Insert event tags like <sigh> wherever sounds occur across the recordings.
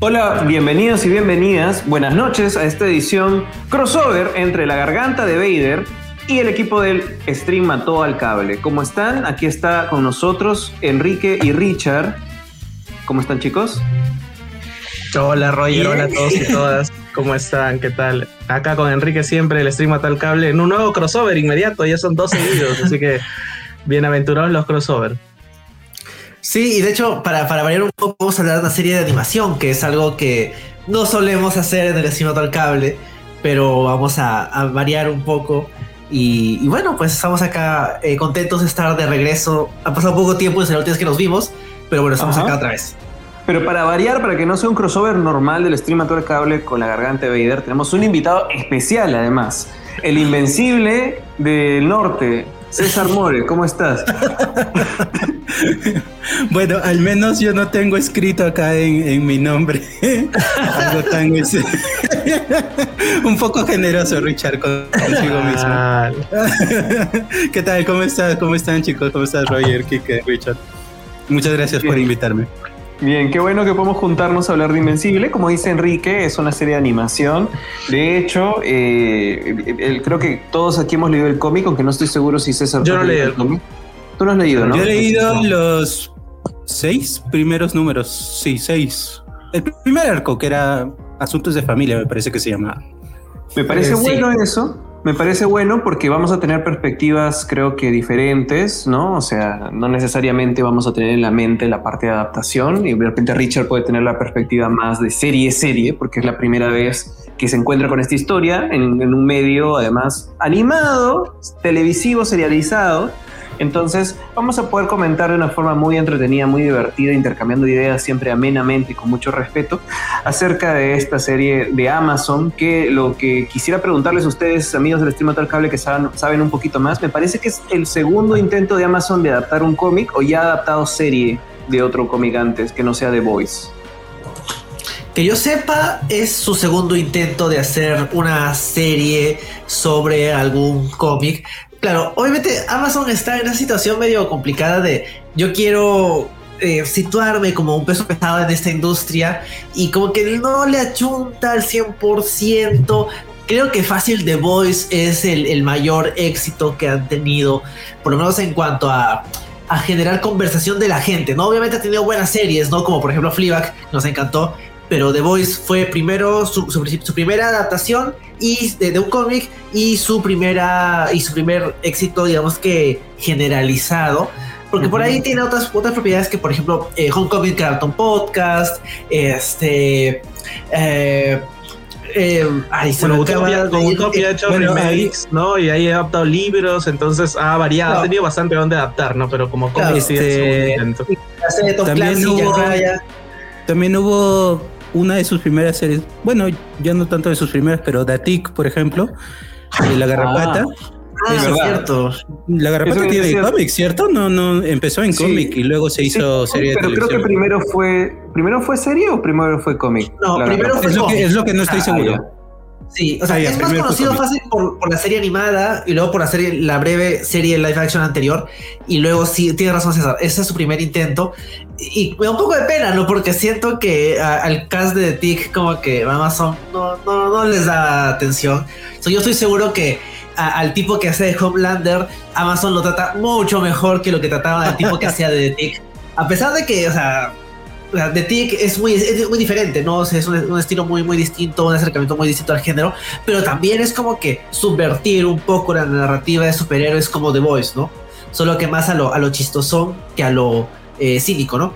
Hola, bienvenidos y bienvenidas. Buenas noches a esta edición crossover entre la garganta de Vader y el equipo del Stream Mató al Cable. ¿Cómo están? Aquí está con nosotros Enrique y Richard. ¿Cómo están, chicos? Hola, Roger. Hola a todos y todas. ¿Cómo están? ¿Qué tal? Acá con Enrique siempre, el Stream Mató al Cable, en un nuevo crossover inmediato. Ya son dos seguidos, así que bienaventurados los crossover. Sí, y de hecho, para, para variar un poco, vamos a hablar de una serie de animación, que es algo que no solemos hacer en el Stream Mató al Cable, pero vamos a, a variar un poco. Y, y, bueno, pues estamos acá eh, contentos de estar de regreso. Ha pasado poco tiempo desde la última vez que nos vimos, pero bueno, estamos Ajá. acá otra vez. Pero para variar, para que no sea un crossover normal del Stream al Cable con la garganta de Vader, tenemos un invitado especial además. El invencible del norte, César More. ¿Cómo estás? <laughs> Bueno, al menos yo no tengo escrito acá en, en mi nombre <laughs> algo tan ese- <laughs> un poco generoso, Richard, con- consigo mismo. ¿Qué tal? ¿Cómo estás? ¿Cómo están, chicos? ¿Cómo estás, Roger, Kike, Richard? Muchas gracias por invitarme. Bien, qué bueno que podemos juntarnos a hablar de Invencible. Como dice Enrique, es una serie de animación. De hecho, eh, el- creo que todos aquí hemos leído el cómic, aunque no estoy seguro si César. Yo no leí leído el cómic. Tú lo has leído, ¿no? Yo he leído los seis primeros números. Sí, seis. El primer arco, que era Asuntos de Familia, me parece que se llama. Me parece Eh, sí. bueno eso. Me parece bueno porque vamos a tener perspectivas, creo que diferentes, ¿no? O sea, no necesariamente vamos a tener en la mente la parte de adaptación y de repente Richard puede tener la perspectiva más de serie-serie porque es la primera vez que se encuentra con esta historia en, en un medio, además, animado, televisivo, serializado. Entonces, vamos a poder comentar de una forma muy entretenida, muy divertida, intercambiando ideas siempre amenamente y con mucho respeto acerca de esta serie de Amazon, que lo que quisiera preguntarles a ustedes, amigos del Stream al Cable, que saben, un poquito más, me parece que es el segundo intento de Amazon de adaptar un cómic o ya ha adaptado serie de otro cómic antes, que no sea The Voice. Que yo sepa, es su segundo intento de hacer una serie sobre algún cómic. Claro, obviamente Amazon está en una situación medio complicada de yo quiero eh, situarme como un peso pesado en esta industria y como que no le achunta al 100%. Creo que fácil The Voice es el, el mayor éxito que han tenido, por lo menos en cuanto a, a generar conversación de la gente, ¿no? Obviamente ha tenido buenas series, ¿no? Como por ejemplo Fleabag, nos encantó, pero The Voice fue primero su, su- su primera adaptación y de, de un cómic y su primera y su primer éxito digamos que generalizado porque por ahí tiene otras otras propiedades que por ejemplo eh, Homecoming Carlton Podcast este eh, eh, ay, se Bueno, Utopia, de Utopia ha hecho bueno, remakes, ¿no? Y ahí ha adaptado libros, entonces ha variado, Claro. ha tenido bastante donde adaptar, ¿no? Pero como Claro, cómic sí es este- También hubo-. También hubo una de sus primeras series, bueno, ya no tanto de sus primeras, pero Datik, por ejemplo, de La Garrapata. Ah, Es es cierto. La Garrapata tiene cierto. cómic, ¿cierto? No, no, empezó en Sí. cómic y luego se hizo Sí, serie de pero creo que primero fue, primero fue serie o primero fue cómic. No, La primero fue es, lo cómic. que, es lo que no estoy Ah, seguro. Sí, o sea, Ah, ya, es más conocido fácil por, por la serie animada y luego por la serie, la breve serie live action anterior. Y luego sí, tiene razón César, ese es su primer intento. Y me da un poco de pena, ¿no? Porque siento que a- al cast de The Tick como que Amazon no, no, no les da atención. O sea, yo estoy seguro que a- al tipo que hace de Homelander, Amazon lo trata mucho mejor que lo que trataba al tipo que hacía de The Tick. A pesar de que, o sea, The Tick es muy, es muy diferente, ¿no? O sea, es un, un estilo muy, muy distinto, un acercamiento muy distinto al género, pero también es como que subvertir un poco la narrativa de superhéroes como The Voice, ¿no? Solo que más a lo, a lo chistosón que a lo eh, cínico, ¿no?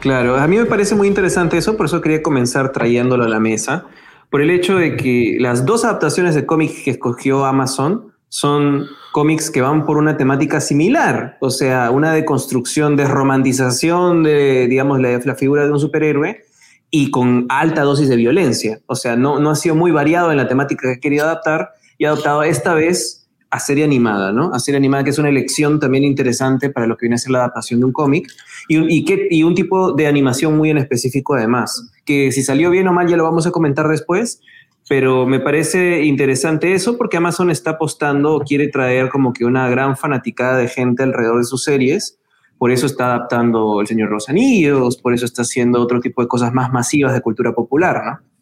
Claro, a mí me parece muy interesante eso, por eso quería comenzar trayéndolo a la mesa, por el hecho de que las dos adaptaciones de cómics que escogió Amazon son cómics que van por una temática similar, o sea, una deconstrucción, desromantización de, digamos, la, figura de un superhéroe y con alta dosis de violencia. O sea, no, no ha sido muy variado en la temática que he querido adaptar y ha adoptado esta vez a serie animada, ¿no? A serie animada, que es una elección también interesante para lo que viene a ser la adaptación de un cómic y, y un tipo de animación muy en específico además, que si salió bien o mal ya lo vamos a comentar después, pero me parece interesante eso porque Amazon está apostando quiere traer como que una gran fanaticada de gente alrededor de sus series, por eso está adaptando El Señor Rosanillos, por eso está haciendo otro tipo de cosas más masivas de cultura popular, ¿no?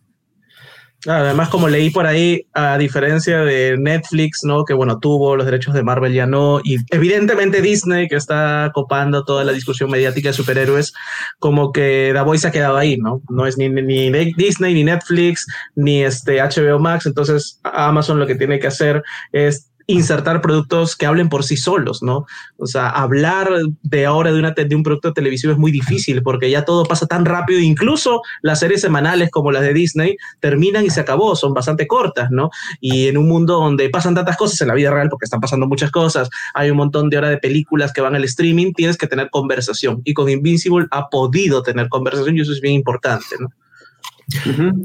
Además, como leí por ahí, a diferencia de Netflix, ¿no? Que bueno, tuvo los derechos de Marvel, ya no. Y evidentemente Disney, que está copando toda la discusión mediática de superhéroes, como que The Voice ha quedado ahí, ¿no? No es ni, ni Disney, ni Netflix, ni este HBO Max. Entonces, Amazon lo que tiene que hacer es insertar productos que hablen por sí solos, ¿no? O sea, hablar de ahora de, una, un producto televisivo es muy difícil porque ya todo pasa tan rápido, incluso las series semanales como las de Disney terminan y se acabó, son bastante cortas, ¿no? Y en un mundo donde pasan tantas cosas en la vida real, porque están pasando muchas cosas, hay un montón de horas de películas que van al streaming, tienes que tener conversación. Y con Invincible ha podido tener conversación y eso es bien importante, ¿no?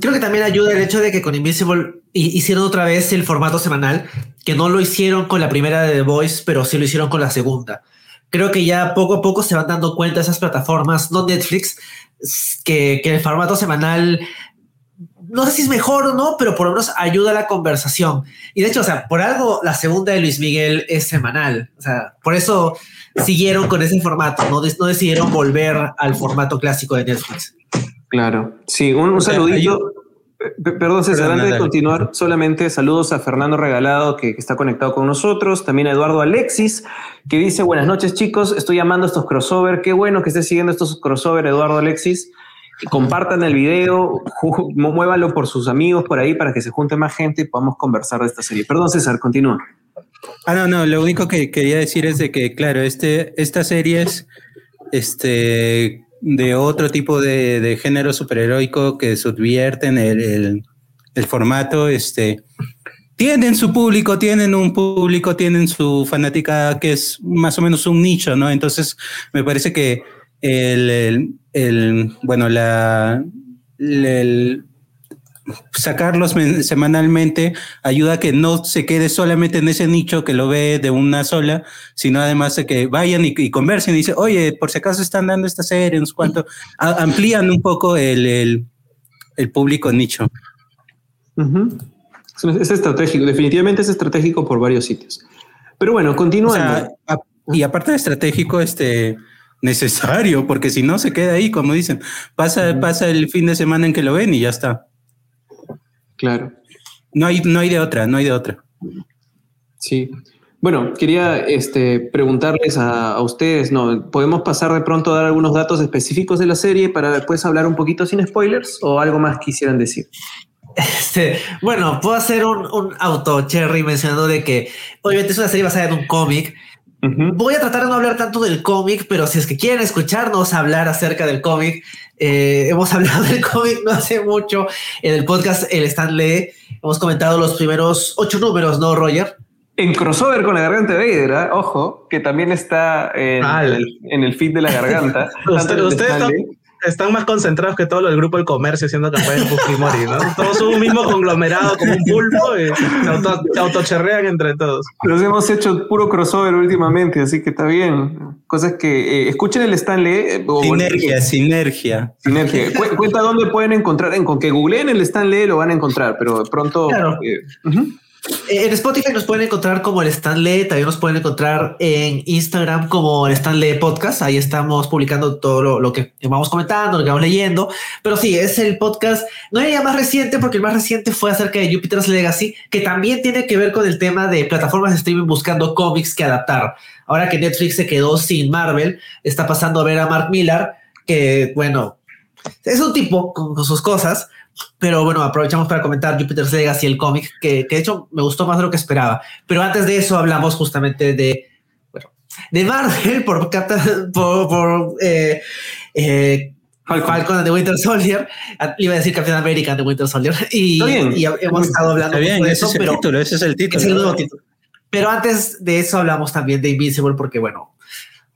Creo que también ayuda el hecho de que con Invincible hicieron otra vez el formato semanal, que no lo hicieron con la primera de The Voice, pero sí lo hicieron con la segunda. Creo que ya poco a poco se van dando cuenta esas plataformas, no Netflix, que, el formato semanal no sé si es mejor o no, pero por lo menos ayuda a la conversación. Y de hecho, o sea, por algo la segunda de Luis Miguel es semanal. O sea, por eso siguieron con ese formato, no decidieron volver al formato clásico de Netflix. Claro, sí, un, saludito. Perdón, César, antes de continuar, solamente saludos a Fernando Regalado, que, está conectado con nosotros, también a Eduardo Alexis, que dice, buenas noches chicos, estoy llamando a estos crossover, qué bueno que estés siguiendo estos crossover, Eduardo Alexis, compartan el video, muévalo por sus amigos por ahí para que se junte más gente y podamos conversar de esta serie. Perdón, César, continúa. Ah, no, no, lo único que quería decir es de que, claro, este, esta serie es, este, de otro tipo de, género superheroico que subvierten el, el, formato, este, tienen su público, tienen un público, tienen su fanática que es más o menos un nicho, ¿no? Entonces, me parece que el, el bueno, la, el, sacarlos semanalmente ayuda a que no se quede solamente en ese nicho que lo ve de una sola, sino además de que vayan y, conversen y dicen, oye, por si acaso están dando esta serie, no sé cuánto, amplían un poco el, público nicho. Es estratégico, definitivamente es estratégico por varios sitios. Pero bueno, continúa. y aparte de estratégico, este necesario, porque si no se queda ahí, como dicen, pasa, pasa el fin de semana en que lo ven y ya está. Claro. No hay, no hay de otra, no hay de otra. Sí. Bueno, quería este, preguntarles a, ustedes, ¿no? ¿Podemos pasar de pronto a dar algunos datos específicos de la serie para después hablar un poquito sin spoilers o algo más quisieran decir? Este, bueno, puedo hacer un, un auto cherry mencionando de que obviamente es una serie basada en un cómic Voy a tratar de no hablar tanto del cómic, pero si es que quieren escucharnos hablar acerca del cómic, eh, hemos <laughs> hablado del cómic no hace mucho en el podcast El Stanley. Hemos comentado los primeros ocho números, ¿no, Roger? En crossover con la garganta de Vader, ¿eh? ojo, que también está en, el, en el feed de la garganta. <laughs> usted, están más concentrados que todo el grupo del comercio haciendo campaña de Fujimori, ¿no? Todos son un mismo conglomerado como un pulpo y se, autocherrean entre todos. Los hemos hecho puro crossover últimamente, así que está bien. Cosas que eh, escuchen el Stanley. Eh, sinergia, sinergia. Sinergia. cuenta dónde pueden encontrar, en, con que googleen el Stanley lo van a encontrar, pero pronto. Claro. Eh, eh, en Spotify nos pueden encontrar como el Stanley, también nos pueden encontrar en Instagram como el Stanley Podcast. Ahí estamos publicando todo lo, que vamos comentando, lo que vamos leyendo. Pero sí, es el podcast, no el más reciente, porque el más reciente fue acerca de Jupiter's Legacy, que también tiene que ver con el tema de plataformas de streaming buscando cómics que adaptar. Ahora que Netflix se quedó sin Marvel, está pasando a ver a Mark Millar, que bueno, es un tipo con sus cosas pero bueno, aprovechamos para comentar Jupiter's Legacy, el cómic, que, de hecho me gustó más de lo que esperaba. Pero antes de eso hablamos justamente de, bueno, de Marvel por, por, por eh, eh, Falcon and the Winter Soldier. Iba a decir Captain America and the Winter Soldier. <laughs> Y, y hemos estado hablando de eso, pero título, ese es el título. Pero antes de eso hablamos también de Invincible porque, bueno,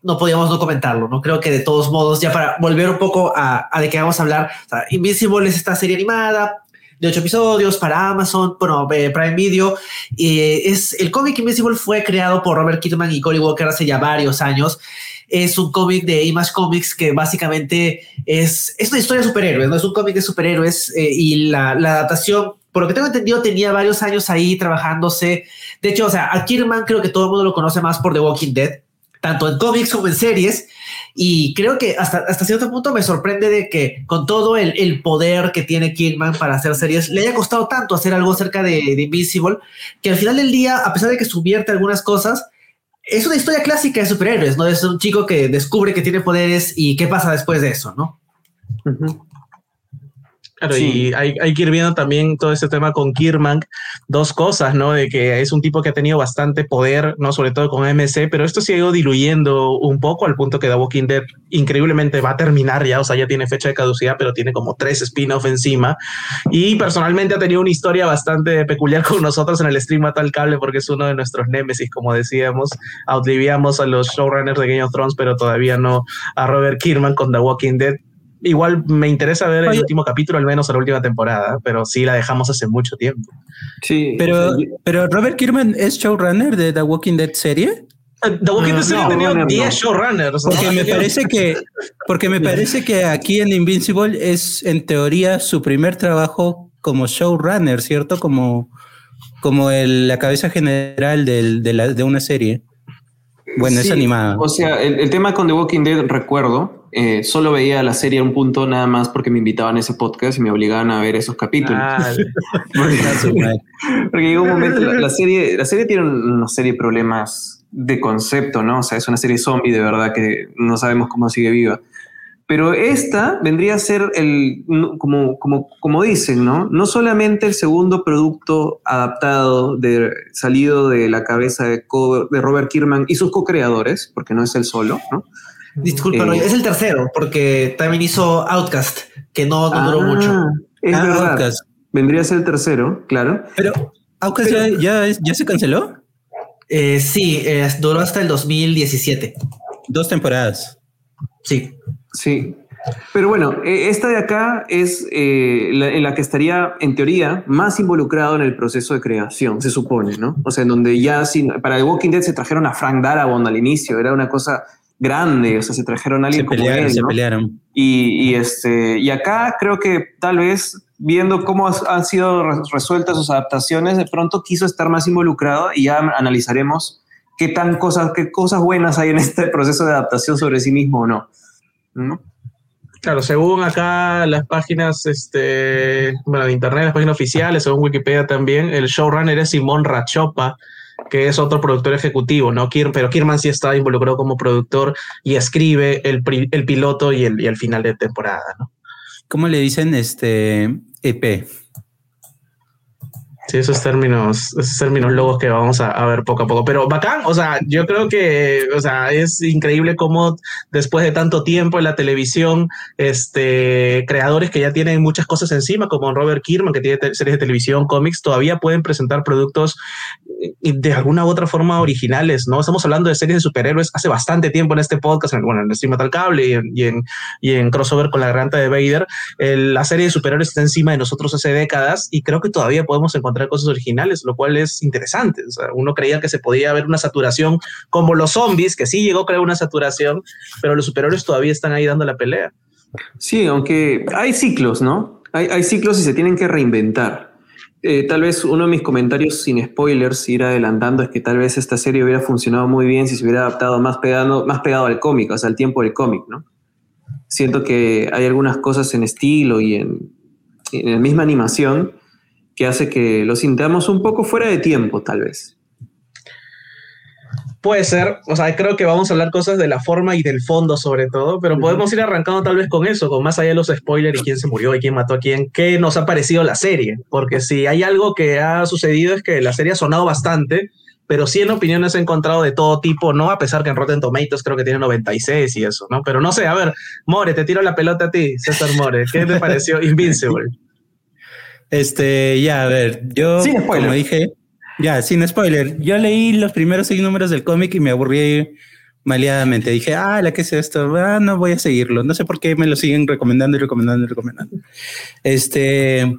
no podíamos no comentarlo, ¿no? Creo que de todos modos, ya para volver un poco a, de qué vamos a hablar, Invincible es esta serie animada de ocho episodios para Amazon, bueno, eh, Prime Video, y es el cómic Invincible fue creado por Robert Kirkman y Cory Walker hace ya varios años. Es un cómic de Image Comics que básicamente es, es una historia de superhéroes, no es un cómic de superhéroes eh, y la, la adaptación por lo que tengo entendido, tenía varios años ahí trabajándose. De hecho, o sea, a Kirkman creo que todo el mundo lo conoce más por The Walking Dead tanto en cómics como en series. Y creo que hasta, hasta cierto punto me sorprende de que con todo el, el poder que tiene Kidman para hacer series, le haya costado tanto hacer algo cerca de, Invincible, que al final del día, a pesar de que subierte algunas cosas, es una historia clásica de superhéroes, ¿no? Es un chico que descubre que tiene poderes y qué pasa después de eso, ¿no? Claro, y hay, hay, que ir viendo también todo este tema con Kierman, dos cosas, ¿no? De que es un tipo que ha tenido bastante poder, ¿no? Sobre todo con MC, pero esto se ha ido diluyendo un poco al punto que The Walking Dead increíblemente va a terminar ya, o sea, ya tiene fecha de caducidad, pero tiene como tres spin-off encima. Y personalmente ha tenido una historia bastante peculiar con nosotros en el stream a tal cable, porque es uno de nuestros némesis, como decíamos. Outliviamos a los showrunners de Game of Thrones, pero todavía no a Robert Kierman con The Walking Dead igual me interesa ver el último capítulo, al menos la última temporada, pero sí la dejamos hace mucho tiempo. Sí, pero, pero Robert Kierman es showrunner de The Walking Dead serie. The Walking Dead serie ha tenido 10 showrunners. Porque me <laughs> parece que, porque me parece que aquí en Invincible es en teoría su primer trabajo como showrunner, ¿cierto? Como, como el, la cabeza general del, de, la, de una serie. Bueno, es animada. O sea, el, el, tema con The Walking Dead, recuerdo, eh, solo veía la serie a un punto nada más porque me invitaban a ese podcast y me obligaban a ver esos capítulos. Ah, <laughs> porque, porque, llegó un momento, la, la, serie, la serie tiene una serie de problemas de concepto, ¿no? O sea, es una serie zombie de verdad que no sabemos cómo sigue viva. Pero esta vendría a ser el, como, como, como dicen, ¿no? No solamente el segundo producto adaptado, de, salido de la cabeza de, de Robert Kierman y sus co-creadores, porque no es el solo, ¿no? Disculpa, eh, es el tercero, porque también hizo Outcast, que no, no duró ah, mucho. Es ah, verdad. Outcast. Vendría a ser el tercero, claro. Pero, ¿Outcast Pero, ya, ya, ya, se canceló? Eh, sí, eh, duró hasta el 2017. Dos temporadas. Sí. Sí. Pero bueno, esta de acá es eh, la, en la que estaría, en teoría, más involucrado en el proceso de creación, se supone, ¿no? O sea, en donde ya sin, para The Walking Dead se trajeron a Frank Darabont al inicio, era una cosa grande, o sea, se trajeron a alguien se pelearon, como él, Se ¿no? pelearon. Y, y, este, y acá creo que tal vez viendo cómo han sido resueltas sus adaptaciones, de pronto quiso estar más involucrado y ya analizaremos qué tan cosas, qué cosas buenas hay en este proceso de adaptación sobre sí mismo o no. ¿no? Claro, según acá las páginas este, bueno, de internet, las páginas oficiales, según Wikipedia también, el showrunner es Simón Rachopa, que es otro productor ejecutivo, ¿no? pero Kierman sí está involucrado como productor y escribe el, el piloto y el, y el, final de temporada, ¿no? ¿Cómo le dicen este EP? Sí, esos términos, esos términos logos que vamos a, a, ver poco a poco. Pero bacán, o sea, yo creo que, o sea, es increíble cómo después de tanto tiempo en la televisión, este, creadores que ya tienen muchas cosas encima, como Robert Kierman, que tiene series de televisión, cómics, todavía pueden presentar productos de alguna u otra forma originales, ¿no? Estamos hablando de series de superhéroes hace bastante tiempo en este podcast, bueno, en Stream Metal Cable y en, y en, en Crossover con la garganta de Vader. La serie de superhéroes está encima de nosotros hace décadas y creo que todavía podemos encontrar cosas originales, lo cual es interesante. O sea, uno creía que se podía ver una saturación como los zombies, que sí llegó a crear una saturación, pero los superhéroes todavía están ahí dando la pelea. Sí, aunque hay ciclos, ¿no? Hay, hay ciclos y se tienen que reinventar. Eh, tal vez uno de mis comentarios sin spoilers, ir adelantando, es que tal vez esta serie hubiera funcionado muy bien si se hubiera adaptado más pegado, más pegado al cómic, o sea, al tiempo del cómic, ¿no? Siento que hay algunas cosas en estilo y en, en la misma animación que hace que lo sintamos un poco fuera de tiempo, tal vez. Puede ser, o sea, creo que vamos a hablar cosas de la forma y del fondo sobre todo, pero podemos ir arrancando tal vez con eso, con más allá de los spoilers y quién se murió y quién mató a quién, qué nos ha parecido la serie, porque si hay algo que ha sucedido es que la serie ha sonado bastante, pero sí en opiniones he encontrado de todo tipo, ¿no? A pesar que en Rotten Tomatoes creo que tiene 96 y eso, ¿no? Pero no sé, a ver, More, te tiro la pelota a ti, César More, ¿qué te pareció <laughs> Invincible? Este, ya, a ver, yo, como dije, ya, sin spoiler, yo leí los primeros seis números del cómic y me aburrí maleadamente. Dije, ah, ¿la qué es esto? Ah, no voy a seguirlo. No sé por qué me lo siguen recomendando y recomendando y recomendando. Este,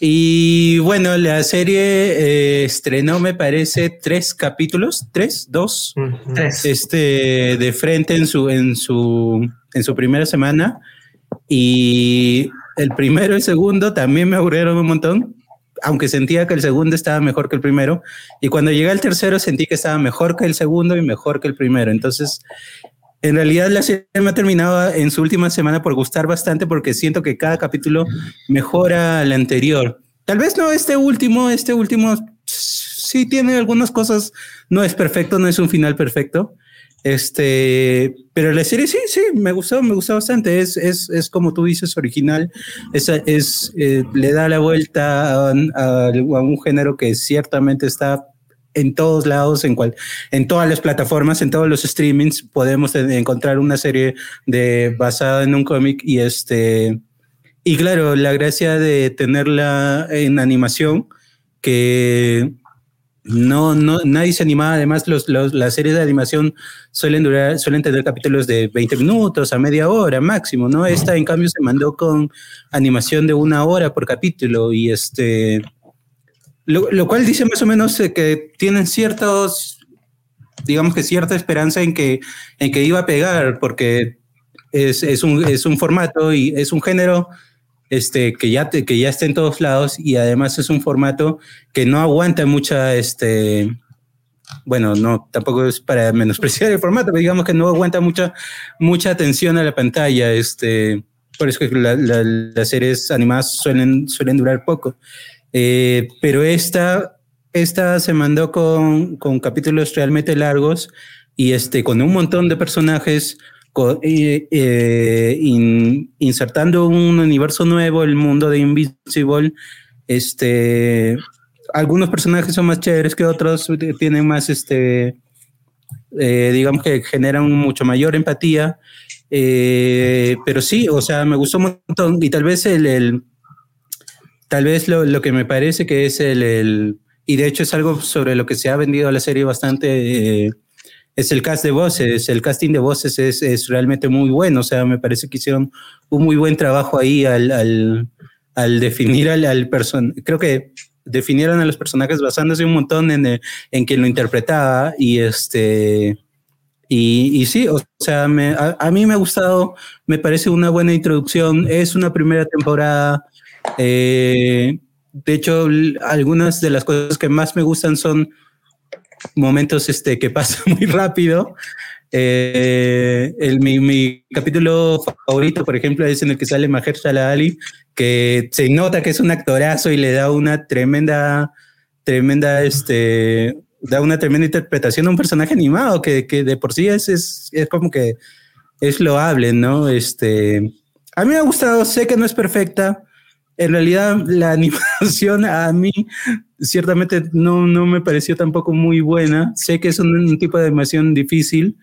y bueno, la serie eh, estrenó, me parece, tres capítulos, tres, dos, tres. este, de frente en su, en su, en su primera semana. Y el primero y el segundo también me aburrieron un montón, aunque sentía que el segundo estaba mejor que el primero. Y cuando llegué al tercero sentí que estaba mejor que el segundo y mejor que el primero. Entonces, en realidad la serie me ha terminado en su última semana por gustar bastante porque siento que cada capítulo mejora al anterior. Tal vez no este último, este último sí tiene algunas cosas, no es perfecto, no es un final perfecto. Este, pero la serie sí, sí, me gustó, me gustó bastante. Es, es, es como tú dices, original. Es, es eh, le da la vuelta a, a, un género que ciertamente está en todos lados, en, cual, en todas las plataformas, en todos los streamings, podemos encontrar una serie de, basada en un cómic y este... Y claro, la gracia de tenerla en animación, que no, no, nadie se animaba. Además, los, los, las series de animación suelen durar, suelen tener capítulos de 20 minutos a media hora máximo, ¿no? Esta, en cambio, se mandó con animación de una hora por capítulo y este, lo, lo cual dice más o menos que tienen ciertos, digamos que cierta esperanza en que, en que iba a pegar, porque es, es, un, es un formato y es un género este, que, ya que ya está en todos lados y además es un formato que no aguanta mucha, este, bueno, no, tampoco es para menospreciar el formato, pero digamos que no aguanta mucha, mucha atención a la pantalla, este, por eso que la, la, las series animadas suelen, suelen durar poco. Eh, pero esta, esta se mandó con, con capítulos realmente largos y este, con un montón de personajes eh, in, insertando un universo nuevo, el mundo de Invisible, este, algunos personajes son más chéveres que otros, tienen más, este, eh, digamos que generan mucho mayor empatía, eh, pero sí, o sea, me gustó un montón y tal vez el, el tal vez lo, lo, que me parece que es el, el, y de hecho es algo sobre lo que se ha vendido la serie bastante eh, es el cast de voces, el casting de voces es, realmente muy bueno, o sea, me parece que hicieron un muy buen trabajo ahí al, al, definir al, al personaje, creo que definieron a los personajes basándose un montón en, en quien lo interpretaba y este... Y, sí, o sea, a, mí me ha gustado, me parece una buena introducción, es una primera temporada, eh, de hecho, algunas de las cosas que más me gustan son momentos este, que pasan <laughs> muy rápido. Eh, el, mi, mi, capítulo favorito, por ejemplo, es en el que sale Mahershala Ali, que se nota que es un actorazo y le da una tremenda, tremenda, este, da una tremenda interpretación a un personaje animado que, que de por sí es, es, es, como que es loable, ¿no? Este, a mí me ha gustado, sé que no es perfecta, en realidad la <laughs> animación a mí ciertamente no, no me pareció tampoco muy buena. Sé que es un, un tipo de animación difícil,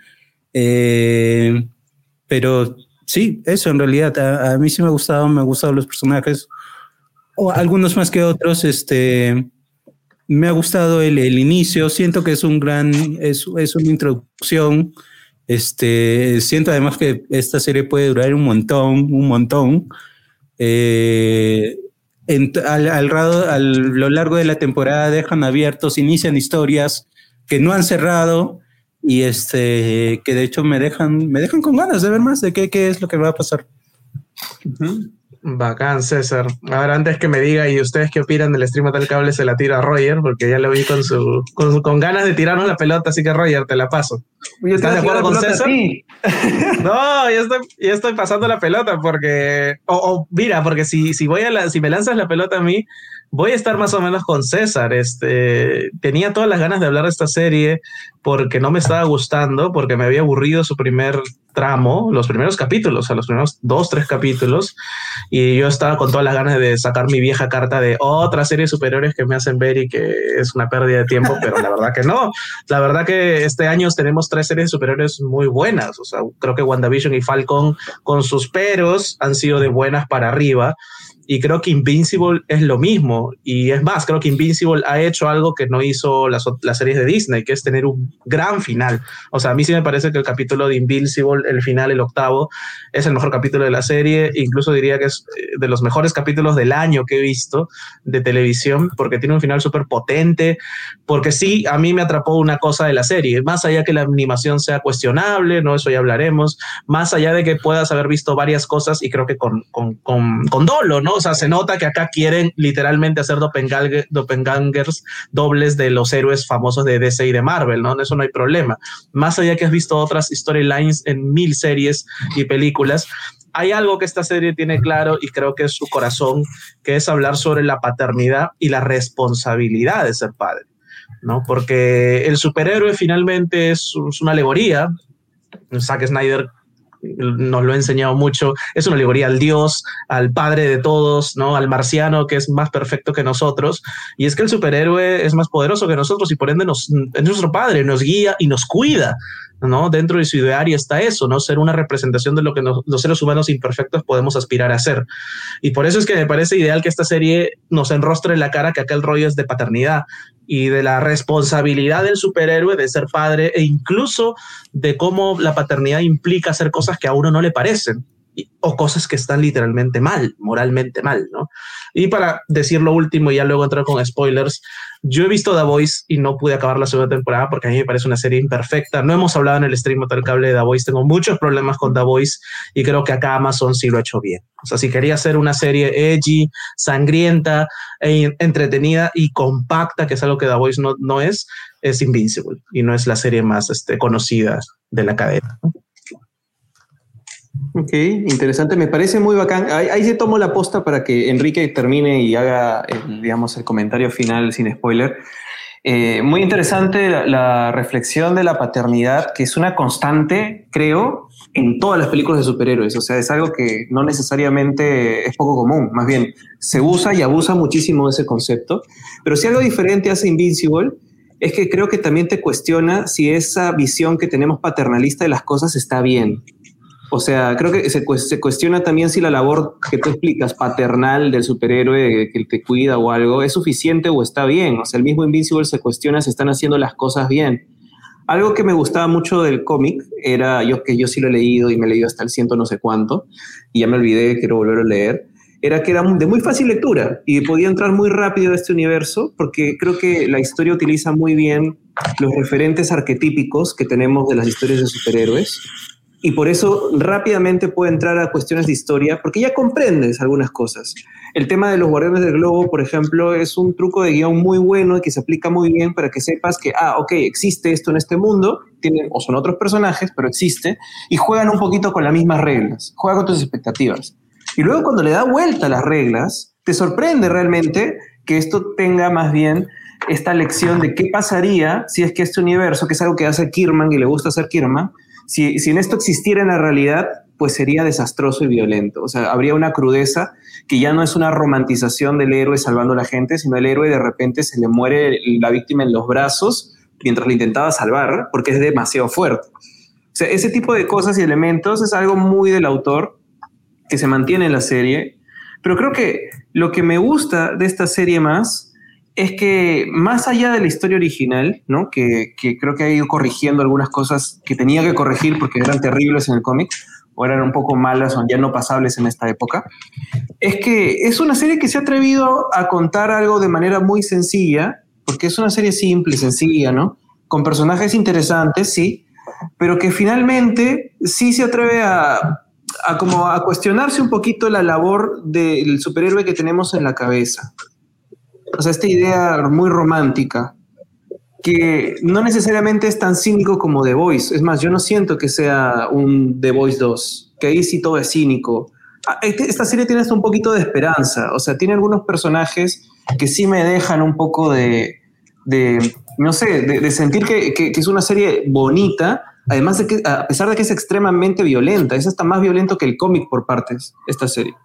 eh, pero sí, eso en realidad a, a, mí sí me ha gustado, me han gustado los personajes, o algunos más que otros. Este, me ha gustado el, el inicio, siento que es un gran, es, es una introducción. Este, siento además que esta serie puede durar un montón, un montón. Eh, al, al, a lo largo de la temporada dejan abiertos, inician historias que no han cerrado y este que de hecho me dejan, me dejan con ganas de ver más de qué, qué es lo que va a pasar. Bacán, César. Ahora, antes que me diga, ¿y ustedes qué opinan del stream tal cable? Se la tira a Roger, porque ya lo vi con su con, con, ganas de tirarnos la pelota, así que Roger, te la paso. ¿Estás de acuerdo con César? <laughs> no, ya estoy, ya estoy pasando la pelota, porque. O, o mira, porque si, si voy a la, si me lanzas la pelota a mí, voy a estar más o menos con César. Este, tenía todas las ganas de hablar de esta serie porque no me estaba gustando, porque me había aburrido su primer tramo, los primeros capítulos, o los primeros dos, tres capítulos, y yo estaba con todas las ganas de sacar mi vieja carta de otra serie superiores que me hacen ver y que es una pérdida de tiempo, pero la verdad que no. La verdad que este año tenemos tres series superiores muy buenas, o sea, creo que WandaVision y Falcon con sus peros han sido de buenas para arriba y creo que Invincible es lo mismo. Y es más, creo que Invincible ha hecho algo que no hizo las, las series de Disney, que es tener un gran final. O sea, a mí sí me parece que el capítulo de Invincible, el final, el octavo, es el mejor capítulo de la serie. Incluso diría que es eh, de los mejores capítulos del año que he visto de televisión, porque tiene un final súper potente. Porque sí, a mí me atrapó una cosa de la serie. Más allá que la animación sea cuestionable, ¿no? Eso ya hablaremos. Más allá de que puedas haber visto varias cosas y creo que con, con, con, con dolo, ¿no? O sea, se nota que acá quieren literalmente hacer doppelgangers dobles de los héroes famosos de DC y de Marvel, ¿no? Eso no hay problema. Más allá que has visto otras storylines en mil series y películas, hay algo que esta serie tiene claro y creo que es su corazón, que es hablar sobre la paternidad y la responsabilidad de ser padre, ¿no? Porque el superhéroe finalmente es, es una alegoría. Zack Snyder nos lo ha enseñado mucho, es una alegoría al Dios, al Padre de todos, ¿no? Al marciano que es más perfecto que nosotros. Y es que el superhéroe es más poderoso que nosotros y por ende nos, es nuestro Padre, nos guía y nos cuida. ¿No? Dentro de su ideario está eso, ¿no? Ser una representación de lo que los seres humanos imperfectos podemos aspirar a ser. Y por eso es que me parece ideal que esta serie nos enrostre en la cara que aquel rollo es de paternidad y de la responsabilidad del superhéroe de ser padre e incluso de cómo la paternidad implica hacer cosas que a uno no le parecen o cosas que están literalmente mal, moralmente mal, ¿no? Y para decir lo último y ya luego entrar con spoilers, yo he visto The Voice y no pude acabar la segunda temporada porque a mí me parece una serie imperfecta. No hemos hablado en el stream tal cable de The Voice, tengo muchos problemas con The Voice y creo que acá Amazon sí lo ha hecho bien. O sea, si quería hacer una serie edgy, sangrienta, e entretenida y compacta, que es algo que The Voice no, no es, es Invincible y no es la serie más este, conocida de la cadena. Ok, interesante, me parece muy bacán. Ahí, se tomó la posta para que Enrique termine y haga, el, digamos, el comentario final sin spoiler. Eh, muy interesante la, reflexión de la paternidad, que es una constante, creo, en todas las películas de superhéroes. O sea, es algo que no necesariamente es poco común, más bien se usa y abusa muchísimo de ese concepto. Pero si algo diferente hace Invincible, es que creo que también te cuestiona si esa visión que tenemos paternalista de las cosas está bien. O sea, creo que se, cuestiona también si la labor que tú explicas, paternal del superhéroe que te cuida o algo, es suficiente o está bien. O sea, el mismo Invincible se cuestiona si están haciendo las cosas bien. Algo que me gustaba mucho del cómic era, yo que yo sí lo he leído y me he leído hasta el ciento no sé cuánto, y ya me olvidé, quiero volver a leer, era que era de muy fácil lectura y podía entrar muy rápido a este universo porque creo que la historia utiliza muy bien los referentes arquetípicos que tenemos de las historias de superhéroes y por eso rápidamente puede entrar a cuestiones de historia, porque ya comprendes algunas cosas. El tema de los guardianes del globo, por ejemplo, es un truco de guion muy bueno que se aplica muy bien para que sepas que, ah, ok, existe esto en este mundo, tienen, o son otros personajes, pero existe, y juegan un poquito con las mismas reglas, juegan con tus expectativas. Y luego cuando le da vuelta a las reglas, te sorprende realmente que esto tenga más bien esta lección de qué pasaría si es que este universo, que es algo que hace Kirman y le gusta hacer Kirman, si, en esto existiera en la realidad, pues sería desastroso y violento. O sea, habría una crudeza que ya no es una romantización del héroe salvando a la gente, sino el héroe de repente se le muere la víctima en los brazos mientras le intentaba salvar, porque es demasiado fuerte. O sea, ese tipo de cosas y elementos es algo muy del autor que se mantiene en la serie. Pero creo que lo que me gusta de esta serie más es que más allá de la historia original, ¿no? Que, creo que ha ido corrigiendo algunas cosas que tenía que corregir porque eran terribles en el cómic o eran un poco malas o ya no pasables en esta época, es que es una serie que se ha atrevido a contar algo de manera muy sencilla, porque es una serie simple, sencilla, ¿no? Con personajes interesantes, sí, pero que finalmente sí se atreve a como a cuestionarse un poquito la labor del superhéroe que tenemos en la cabeza o sea, esta idea muy romántica, que no necesariamente es tan cínico como The Voice. Es más, yo no siento que sea un The Voice 2, que ahí sí todo es cínico. Ah, este, esta serie tiene hasta un poquito de esperanza, o sea, tiene algunos personajes que sí me dejan un poco de, no sé, de, sentir que, que, es una serie bonita, además de que, a pesar de que es extremadamente violenta, es hasta más violento que el cómic por partes, esta serie.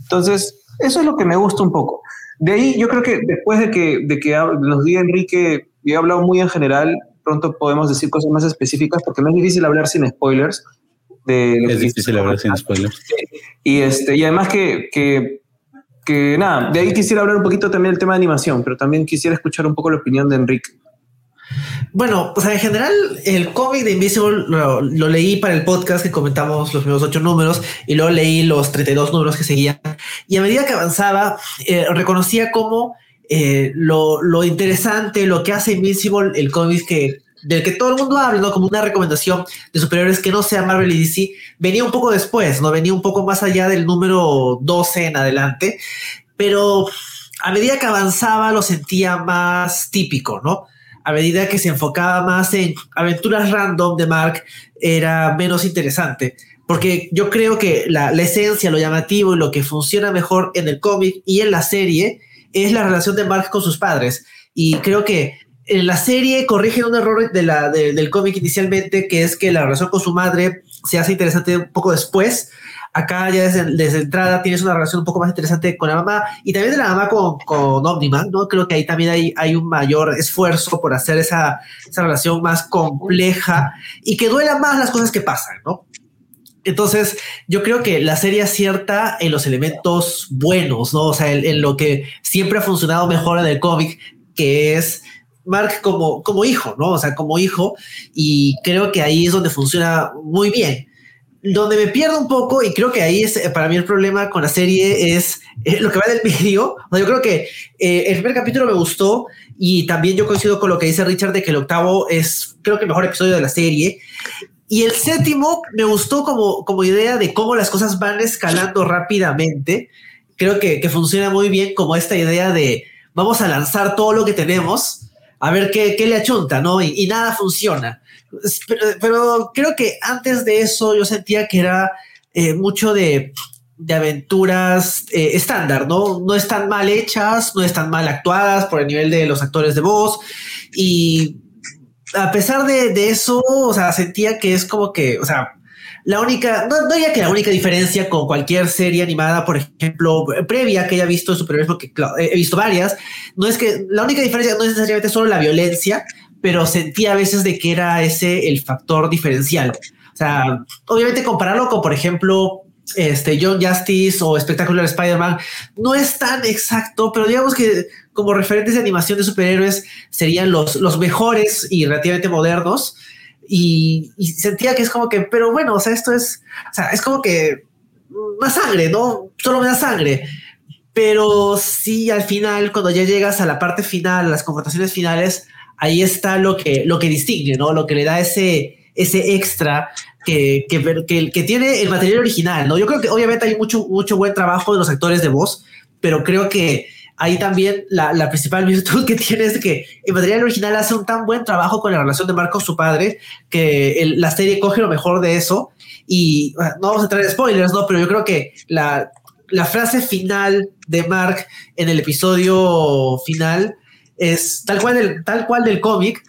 Entonces, eso es lo que me gusta un poco. De ahí yo creo que después de que, de que nos diga Enrique, yo he hablado muy en general, pronto podemos decir cosas más específicas porque no es difícil hablar sin spoilers. De es difícil hablar sin spoilers. Y, este, y además que, que, que, nada, de ahí quisiera hablar un poquito también del tema de animación, pero también quisiera escuchar un poco la opinión de Enrique. Bueno, sea, en general, el cómic de Invisible lo, leí para el podcast que comentamos los primeros ocho números y luego leí los 32 números que seguían. Y a medida que avanzaba, eh, reconocía como eh, lo, lo, interesante, lo que hace Invisible, el cómic que del que todo el mundo habla, ¿no? Como una recomendación de superiores que no sea Marvel y DC, venía un poco después, ¿no? Venía un poco más allá del número 12 en adelante, pero a medida que avanzaba lo sentía más típico, ¿no? A medida que se enfocaba más en aventuras random de Mark, era menos interesante. Porque yo creo que la, la esencia, lo llamativo y lo que funciona mejor en el cómic y en la serie es la relación de Mark con sus padres. Y creo que en la serie corrigen un error de la, del cómic inicialmente, que es que la relación con su madre se hace interesante un poco después. Acá ya desde, desde entrada tienes una relación un poco más interesante con la mamá y también de la mamá con, con Omniman, ¿no? Creo que ahí también hay, hay un mayor esfuerzo por hacer esa, esa relación más compleja y que duela más las cosas que pasan, ¿no? Entonces, yo creo que la serie acierta en los elementos buenos, ¿no? O sea, en, en lo que siempre ha funcionado mejor en el cómic, que es Mark como, como hijo, ¿no? O sea, como hijo, y creo que ahí es donde funciona muy bien. Donde me pierdo un poco, y creo que ahí es para mí el problema con la serie, es eh, lo que va del <laughs> medio. O yo creo que eh, el primer capítulo me gustó, y también yo coincido con lo que dice Richard de que el octavo es, creo que el mejor episodio de la serie. Y el séptimo me gustó como, como idea de cómo las cosas van escalando rápidamente. Creo que, que funciona muy bien como esta idea de vamos a lanzar todo lo que tenemos a ver qué, qué le achunta, ¿no? Y nada funciona. Pero, pero, creo que antes de eso yo sentía que era eh, mucho de, de aventuras eh, estándar, ¿no? No están mal hechas, no están mal actuadas por el nivel de los actores de voz y a pesar de, de eso, o sea, sentía que es como que, o sea, la única, no, no diría que la única diferencia con cualquier serie animada, por ejemplo, previa que haya visto superhéroes, porque he visto varias, no es que la única diferencia no es necesariamente solo la violencia, pero sentía a veces de que era ese el factor diferencial. O sea, obviamente compararlo con, por ejemplo, este John Justice o Spectacular Spider-Man no es tan exacto, pero digamos que como referentes de animación de superhéroes serían los, los mejores y relativamente modernos. Y, y, sentía que es como que, pero bueno, o sea, esto es, o sea, es como que más sangre, ¿no? Solo me da sangre. Pero sí, al final, cuando ya llegas a la parte final, las confrontaciones finales, ahí está lo que, lo que distingue, ¿no? Lo que le da ese, ese extra que, que, que, que, tiene el material original, ¿no? Yo creo que obviamente hay mucho, mucho buen trabajo de los actores de voz, pero creo que ahí también la, la, principal <laughs> virtud que tiene es que el material original hace un tan buen trabajo con la relación de Marco su padre que la serie coge lo mejor de eso y no vamos a traer spoilers, ¿no? Pero yo creo que la, la frase final de Mark en el episodio final es tal cual del, tal cual del cómic,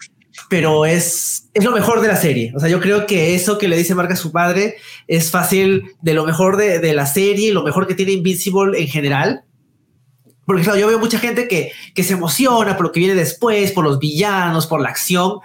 pero es, es lo mejor de la serie. O sea, yo creo que eso que le dice Mark a su padre es fácil de lo mejor de, de la serie lo mejor que tiene Invincible en general porque claro, yo veo mucha gente que, que se emociona por lo que viene después, por los villanos, por la acción,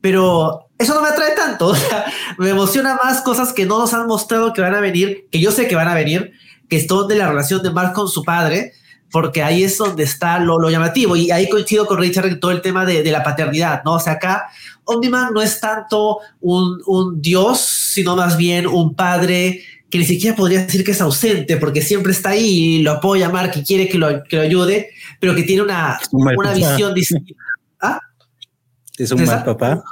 pero eso no me atrae tanto. <laughs> O sea, me emociona más cosas que no nos han mostrado que van a venir, que yo sé que van a venir, que son de la relación de Mark con su padre, porque ahí es donde está lo, lo llamativo. Y ahí coincido con Richard en todo el tema de, de, la paternidad, ¿no? O sea, acá Omniman no es tanto un, un dios, sino más bien un padre que ni siquiera podría decir que es ausente, porque siempre está ahí y lo apoya Mark y quiere que lo, que lo ayude, pero que tiene una, una visión distinta. ¿Ah? ¿Es un mal papá?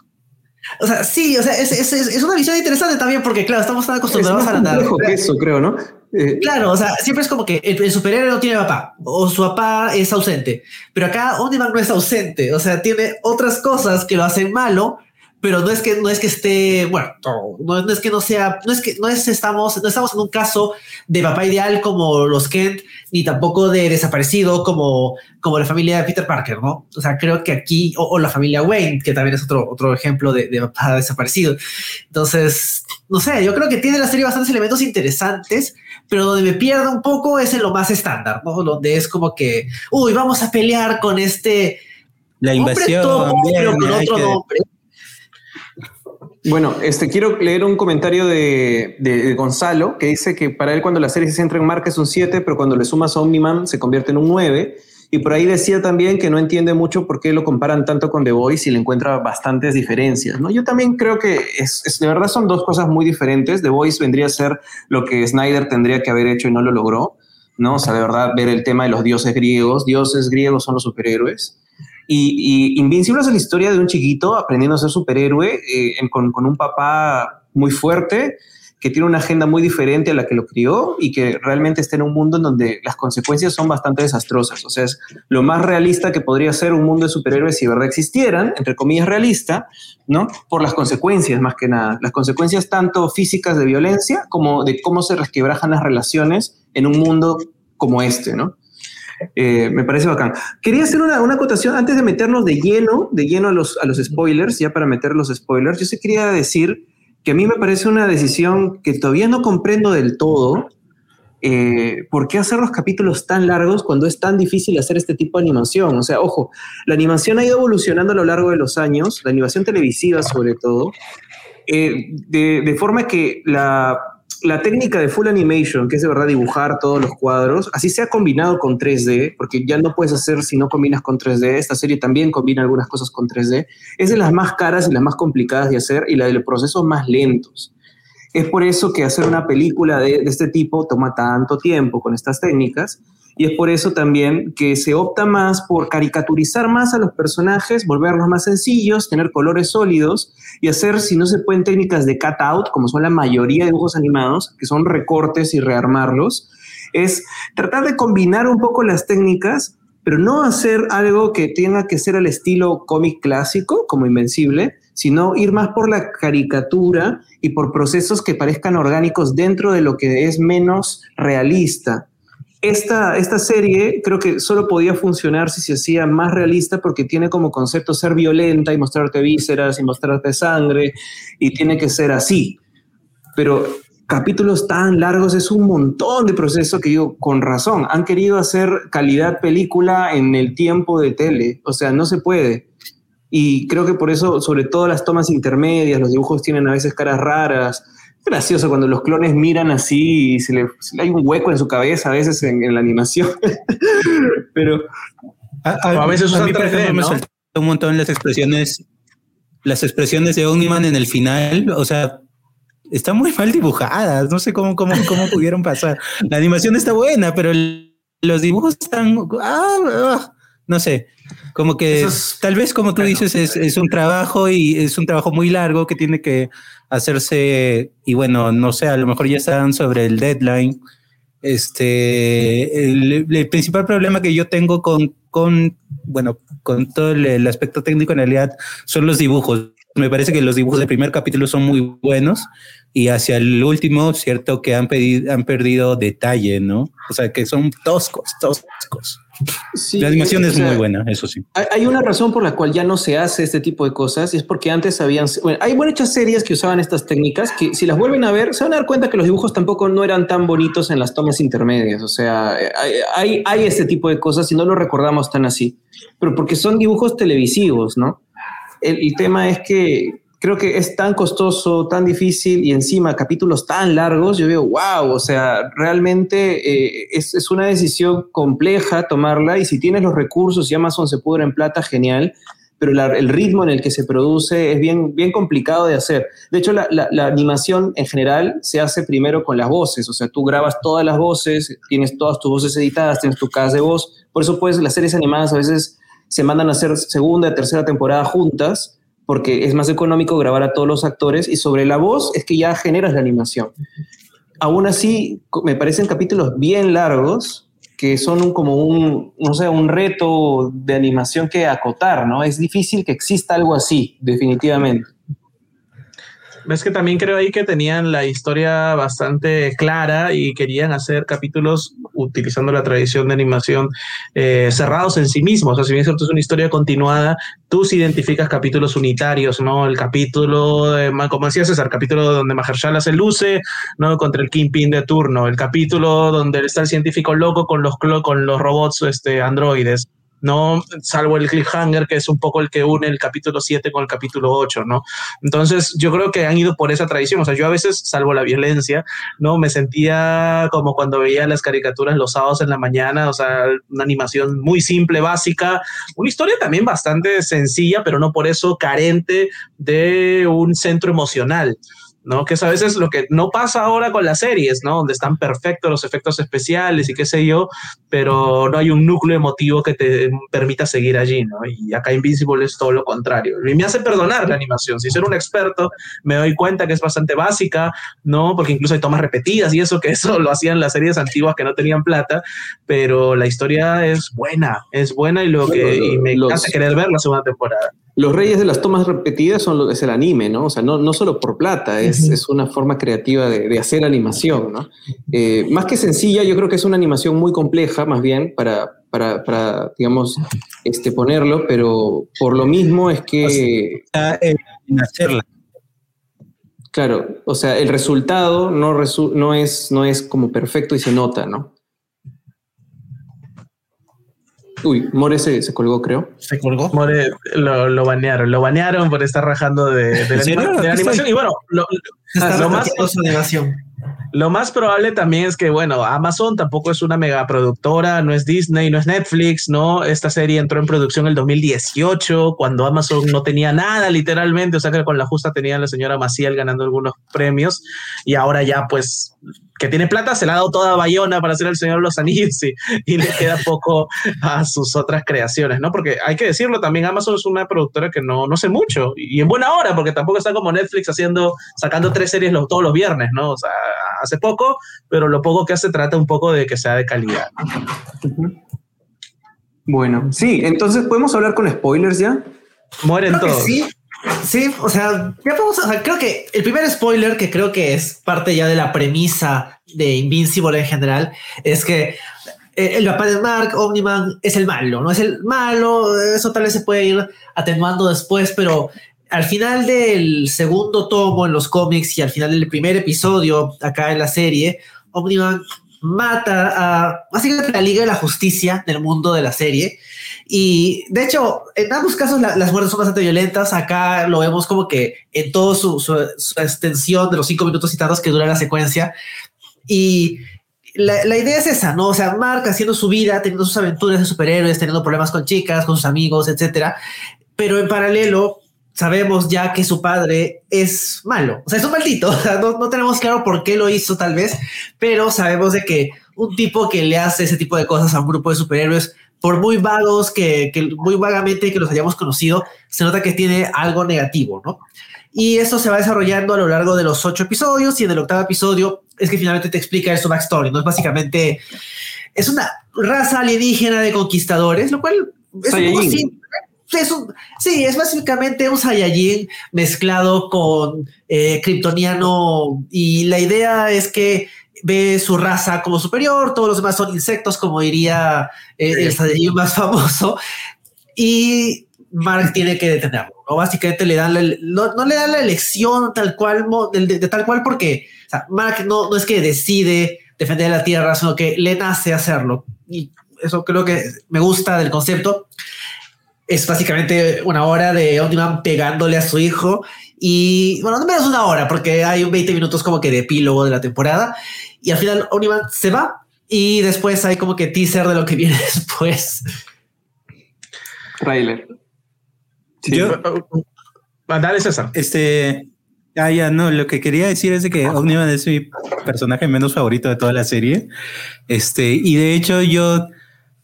O sea, sí, o sea, es, es, es, una visión interesante también, porque claro, estamos tan acostumbrados a la que eso, creo, ¿no? Eh, claro, o sea, siempre es como que el, superhéroe no tiene papá, o su papá es ausente, pero acá Omniman no es ausente, o sea, tiene otras cosas que lo hacen malo, pero no es que no es que esté bueno no, no, es que no sea no es que no es estamos no estamos en un caso de papá ideal como los Kent ni tampoco de desaparecido como como la familia de Peter Parker no o sea creo que aquí o, o la familia Wayne que también es otro otro ejemplo de, de, papá desaparecido. Entonces no sé yo creo que tiene la serie bastantes elementos interesantes pero donde me pierdo un poco es en lo más estándar no donde es como que uy vamos a pelear con este la invasión topo, pero con otro nombre bueno, este, quiero leer un comentario de, de, Gonzalo que dice que para él cuando la serie se centra en Mark es un 7, pero cuando le sumas a Omniman se convierte en un 9. Y por ahí decía también que no entiende mucho por qué lo comparan tanto con The Voice y le encuentra bastantes diferencias. ¿no? Yo también creo que es, de verdad son dos cosas muy diferentes. The Voice vendría a ser lo que Snyder tendría que haber hecho y no lo logró. ¿no? O sea, de verdad ver el tema de los dioses griegos. Dioses griegos son los superhéroes Y, y Invincible es la historia de un chiquito aprendiendo a ser superhéroe eh, con, con un papá muy fuerte que tiene una agenda muy diferente a la que lo crió y que realmente está en un mundo en donde las consecuencias son bastante desastrosas. O sea, es lo más realista que podría ser un mundo de superhéroes si de verdad existieran, entre comillas realista, ¿no? Por las consecuencias más que nada. Las consecuencias tanto físicas de violencia como de cómo se resquebrajan las relaciones en un mundo como este, ¿no? Eh, me parece bacán. Quería hacer una, una, acotación antes de meternos de lleno, de lleno a los, a los spoilers, ya para meter los spoilers. Yo sí quería decir que a mí me parece una decisión que todavía no comprendo del todo. Eh, ¿Por qué hacer los capítulos tan largos cuando es tan difícil hacer este tipo de animación? O sea, ojo, la animación ha ido evolucionando a lo largo de los años, la animación televisiva sobre todo, eh, de, de forma que la, la técnica de full animation, que es de verdad dibujar todos los cuadros, así se ha combinado con 3D, porque ya no puedes hacer si no combinas con 3D. Esta serie también combina algunas cosas con 3D. Es de las más caras y las más complicadas de hacer y la de los procesos más lentos. Es por eso que hacer una película de, de este tipo toma tanto tiempo con estas técnicas y es por eso también que se opta más por caricaturizar más a los personajes, volverlos más sencillos, tener colores sólidos y hacer, si no se pueden, técnicas de cut-out, como son la mayoría de dibujos animados, que son recortes y rearmarlos, es tratar de combinar un poco las técnicas, pero no hacer algo que tenga que ser al estilo cómic clásico, como Invencible, sino ir más por la caricatura y por procesos que parezcan orgánicos dentro de lo que es menos realista esta, esta serie creo que solo podía funcionar si se hacía más realista porque tiene como concepto ser violenta y mostrarte vísceras y mostrarte sangre y tiene que ser así. Pero capítulos tan largos es un montón de proceso que yo, con razón, han querido hacer calidad película en el tiempo de tele. O sea, no se puede. Y creo que por eso, sobre todo las tomas intermedias, los dibujos tienen a veces caras raras gracioso cuando los clones miran así y se le, hay un hueco en su cabeza a veces en, la animación. <laughs> Pero a, veces a mí, por ejemplo, me saltó un montón las expresiones, las expresiones de Omniman en el final. O sea, están muy mal dibujadas. No sé cómo, cómo, cómo pudieron pasar. La animación está buena, pero los dibujos están. Ah, ah, no sé. Como que tal vez, como tú dices, es, es un trabajo y es un trabajo muy largo que tiene que hacerse, y bueno, no sé, a lo mejor ya están sobre el deadline. Este, el, principal problema que yo tengo con, con bueno, con todo el, aspecto técnico en realidad son los dibujos. Me parece que los dibujos del primer capítulo son muy buenos y hacia el último, cierto que han, pedido, han perdido detalle, ¿no? O sea, que son toscos, toscos la animación es muy buena, eso sí. Hay una razón por la cual ya no se hace este tipo de cosas, y es porque antes habían, bueno, hay muchas series que usaban estas técnicas que si las vuelven a ver, se van a dar cuenta que los dibujos tampoco no eran tan bonitos en las tomas intermedias, o sea, hay, hay este tipo de cosas y no lo recordamos tan así, pero porque son dibujos televisivos, ¿no? el tema es que creo que es tan costoso, tan difícil y encima capítulos tan largos, yo digo, wow, o sea, realmente eh, es, es, una decisión compleja tomarla y si tienes los recursos y Amazon se pudre en plata, genial, pero el ritmo en el que se produce es bien, bien complicado de hacer. De hecho, la, la, la, animación en general se hace primero con las voces, o sea, tú grabas todas las voces, tienes todas tus voces editadas, tienes tu casa de voz, por eso pues las series animadas a veces se mandan a hacer segunda tercera temporada juntas, porque es más económico grabar a todos los actores y sobre la voz es que ya generas la animación. Aún así, me parecen capítulos bien largos que son como un, no sé, un reto de animación que acotar, ¿no? Es difícil que exista algo así, definitivamente. Ves que también creo ahí que tenían la historia bastante clara y querían hacer capítulos utilizando la tradición de animación eh, cerrados en sí mismos. O sea, si bien es una historia continuada, tú identificas capítulos unitarios, ¿no? El capítulo, de, como decía César, capítulo donde Mahershala se luce, ¿no? Contra el Kingpin de turno. El capítulo donde está el científico loco con los, con los robots este, androides ¿no? Salvo el cliffhanger, que es un poco el que une el capítulo 7 con el capítulo 8, ¿no? Entonces, yo creo que han ido por esa tradición. O sea, yo a veces, salvo la violencia, ¿no? Me sentía como cuando veía las caricaturas los sábados en la mañana, o sea, una animación muy simple, básica, una historia también bastante sencilla, pero no por eso carente de un centro emocional. ¿No? Que es a veces lo que no pasa ahora con las series, ¿no? Donde están perfectos los efectos especiales y qué sé yo, pero no hay un núcleo emotivo que te permita seguir allí, ¿no? Y acá Invincible es todo lo contrario. Y me hace perdonar la animación. Si soy un experto, me doy cuenta que es bastante básica, ¿no? Porque incluso hay tomas repetidas y eso, que eso lo hacían las series antiguas que no tenían plata, pero la historia es buena, es buena y, lo que, y me hace querer ver la segunda temporada los reyes de las tomas repetidas son lo, es el anime, ¿no? O sea, no, no solo por plata, es, es una forma creativa de, de hacer animación, ¿no? Eh, más que sencilla, yo creo que es una animación muy compleja, más bien, para, para, para digamos, este, ponerlo, pero por lo mismo es que... en hacerla. Claro, o sea, el resultado no, resu no, es, no es como perfecto y se nota, ¿no? Uy, More se, se, colgó, creo. ¿Se colgó? More lo, lo banearon, lo banearon por estar rajando de, de, la, anima, de la animación. Y bueno, lo, lo más, animación. Lo más probable también es que, bueno, Amazon tampoco es una megaproductora, no es Disney, no es Netflix, ¿no? Esta serie entró en producción en el 2018, cuando Amazon no tenía nada, literalmente, o sea que con la justa tenía la señora Maciel ganando algunos premios, y ahora ya, pues, que tiene plata, se la ha dado toda Bayona para hacer El Señor de los Anillos y, y, le queda <laughs> poco a sus otras creaciones, ¿no? Porque hay que decirlo, también Amazon es una productora que no, no sé mucho y en buena hora, porque tampoco está como Netflix haciendo, sacando tres series los, todos los viernes, ¿no? O sea, hace poco, pero lo poco que hace trata un poco de que sea de calidad. Bueno, sí, entonces podemos hablar con spoilers ya. Mueren Creo todos. Sí. Sí, o sea, ya podemos, o sea, creo que el primer spoiler, que creo que es parte ya de la premisa de Invincible en general, es que eh, el papá de Mark, Omniman, es el malo, no es el malo, eso tal vez se puede ir atenuando después, pero al final del segundo tomo en los cómics y al final del primer episodio acá en la serie, Omniman mata a básicamente la Liga de la Justicia del mundo de la serie. Y de hecho, en ambos casos la, las muertes son bastante violentas. Acá lo vemos como que en toda su, su, su, extensión de los cinco minutos y tantos que dura la secuencia. Y la, la, idea es esa, ¿no? O sea, Mark haciendo su vida, teniendo sus aventuras de superhéroes, teniendo problemas con chicas, con sus amigos, etcétera. Pero en paralelo, sabemos ya que su padre es malo, o sea, es un maldito, <laughs> o sea, no, no, tenemos claro por qué lo hizo tal vez, pero sabemos de que un tipo que le hace ese tipo de cosas a un grupo de superhéroes, por muy vagos que, que muy vagamente que los hayamos conocido, se nota que tiene algo negativo, ¿no? Y esto se va desarrollando a lo largo de los ocho episodios y en el octavo episodio es que finalmente te explica su backstory, ¿no? Es básicamente, es una raza alienígena de conquistadores, lo cual es un poco simple es un, sí, es básicamente un Saiyajin mezclado con eh, Kryptoniano y la idea es que ve su raza como superior, todos los demás son insectos, como diría eh, el Saiyajin más famoso, y Mark <laughs> tiene que detenerlo, ¿no? Básicamente le dan la, no, no, le dan la elección tal cual, de, de, de tal cual porque o sea, Mark no, no es que decide defender la Tierra, sino que le nace hacerlo. Y eso creo que me gusta del concepto es básicamente una hora de Omniman pegándole a su hijo y bueno, no menos una hora porque hay 20 minutos como que de epílogo de la temporada y al final Omniman se va y después hay como que teaser de lo que <laughs> viene después. Trailer. Sí. Yo, dale César. Este, ah, ya no, lo que quería decir es de que Omniman es mi personaje menos favorito de toda la serie. Este, y de hecho yo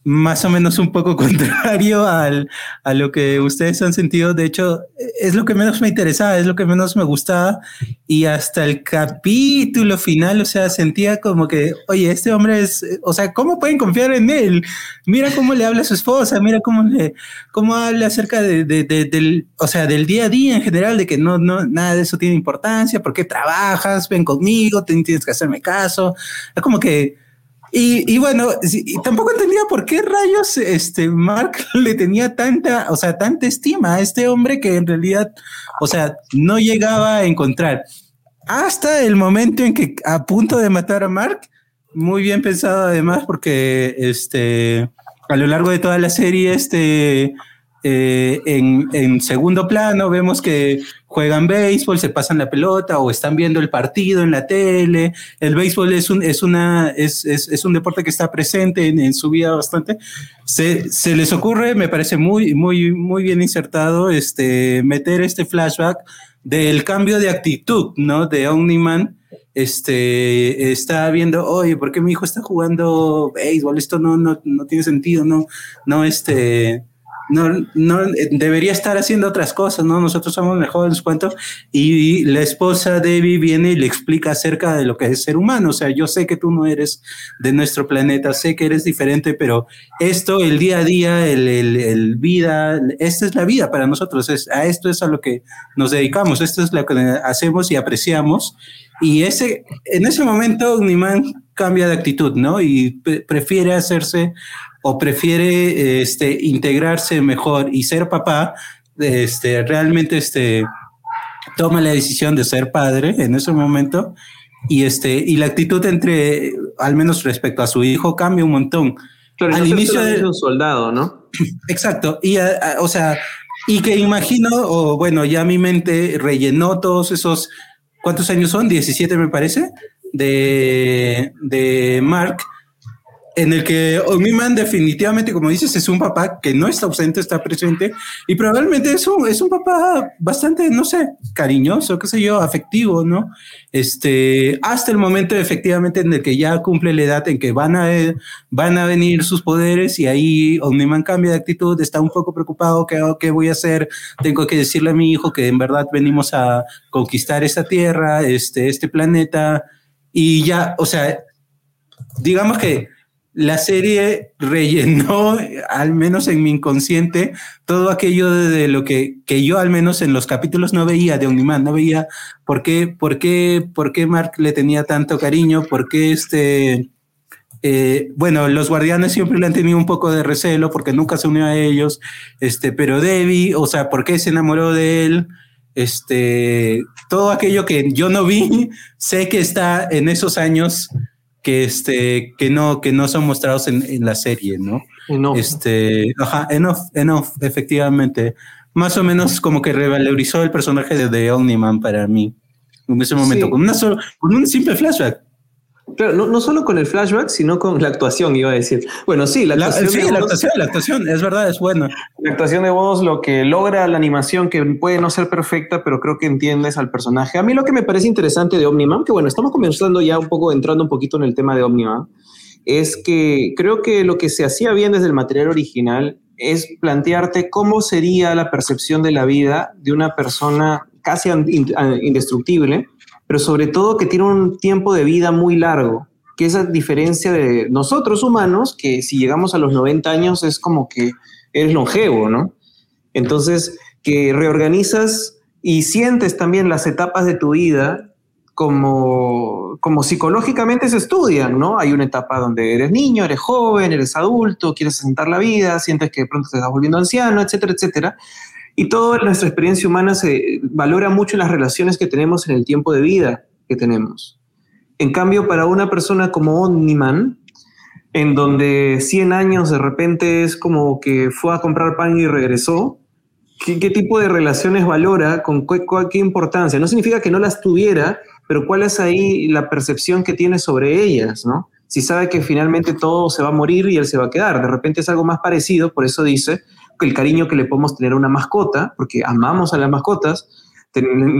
más o menos un poco <laughs> contrario al, a lo que ustedes han sentido. De hecho, es lo que menos me interesaba, es lo que menos me gustaba. Y hasta el capítulo final, o sea, sentía como que, oye, este hombre es, o sea, ¿cómo pueden confiar en él? Mira cómo le habla a su esposa, mira cómo le, cómo habla acerca de, de, de, del, o sea, del día a día en general, de que no, no, nada de eso tiene importancia, ¿por qué trabajas? Ven conmigo, tienes que hacerme caso. Es como que, y, y, bueno, tampoco entendía por qué rayos este Mark <laughs> le tenía tanta, o sea, tanta estima a este hombre que en realidad, o sea, no llegaba a encontrar. Hasta el momento en que a punto de matar a Mark, muy bien pensado además, porque este, a lo largo de toda la serie, este, eh, en, en, segundo plano vemos que juegan béisbol, se pasan la pelota o están viendo el partido en la tele. El béisbol es un, es una, es, es, es un deporte que está presente en, en su vida bastante. Se, se, les ocurre, me parece muy, muy, muy bien insertado, este, meter este flashback del cambio de actitud, ¿no? De Omniman, este, está viendo, oye, ¿por qué mi hijo está jugando béisbol? Esto no, no, no tiene sentido, no, no, este, no, no debería estar haciendo otras cosas, ¿no? Nosotros somos mejores, cuento. Y la esposa Debbie viene y le explica acerca de lo que es ser humano. O sea, yo sé que tú no eres de nuestro planeta, sé que eres diferente, pero esto, el día a día, el, el, vida, esta es la vida para nosotros. Es, a esto es a lo que nos dedicamos, esto es lo que hacemos y apreciamos. Y ese, en ese momento, Niman cambia de actitud, ¿no? Y prefiere hacerse o prefiere este, integrarse mejor y ser papá, este, realmente este, toma la decisión de ser padre en ese momento y, este, y la actitud entre, al menos respecto a su hijo, cambia un montón. al inicio de un soldado, ¿no? <clears throat> Exacto. Y, o sea, y que imagino, o bueno, ya mi mente rellenó todos esos, ¿cuántos años son? 17 me parece, de, de Mark en el que Omniman definitivamente, como dices, es un papá que no está ausente, está presente y probablemente es un, es un papá bastante, no sé, cariñoso, qué sé yo, afectivo, ¿no? Este, hasta el momento efectivamente en el que ya cumple la edad en que van a, van a venir sus poderes y ahí Omniman cambia de actitud, está un poco preocupado, ¿qué, qué voy a hacer? Tengo que decirle a mi hijo que en verdad venimos a conquistar esta tierra, este, este planeta y ya, o sea, digamos que la serie rellenó, al menos en mi inconsciente, todo aquello de lo que, que yo al menos en los capítulos no veía de Omniman, no veía por qué, por qué, por qué Mark le tenía tanto cariño, por qué este... Eh, bueno, los guardianes siempre le han tenido un poco de recelo porque nunca se unió a ellos, este, pero Debbie, o sea, ¿por qué se enamoró de él? Este, todo aquello que yo no vi, sé que está en esos años que, este, que, no, que no son mostrados en, en la serie, ¿no? Este, ajá, enough, enough, efectivamente. Más o menos como que revalorizó el personaje de The Omniman para mí en ese momento, con, una con un simple flashback. Claro, no, no, solo con el flashback, sino con la actuación, iba a decir. Bueno, sí, la actuación. sí, la, actuación la actuación, es verdad, es buena. La actuación de voz, lo que logra la animación, que puede no ser perfecta, pero creo que entiendes al personaje. A mí lo que me parece interesante de Omniman, que bueno, estamos comenzando ya un poco, entrando un poquito en el tema de Omniman, es que creo que lo que se hacía bien desde el material original es plantearte cómo sería la percepción de la vida de una persona casi indestructible pero sobre todo que tiene un tiempo de vida muy largo, que esa diferencia de nosotros humanos, que si llegamos a los 90 años es como que eres longevo, ¿no? Entonces, que reorganizas y sientes también las etapas de tu vida como, como psicológicamente se estudian, ¿no? Hay una etapa donde eres niño, eres joven, eres adulto, quieres asentar la vida, sientes que de pronto te estás volviendo anciano, etcétera, etcétera. Y toda nuestra experiencia humana se valora mucho en las relaciones que tenemos en el tiempo de vida que tenemos. En cambio, para una persona como Omniman, en donde 100 años de repente es como que fue a comprar pan y regresó, ¿qué, tipo de relaciones valora? ¿Con qué, qué, importancia? No significa que no las tuviera, pero cuál es ahí la percepción que tiene sobre ellas, ¿no? Si sabe que finalmente todo se va a morir y él se va a quedar. De repente es algo más parecido, por eso dice, el cariño que le podemos tener a una mascota, porque amamos a las mascotas,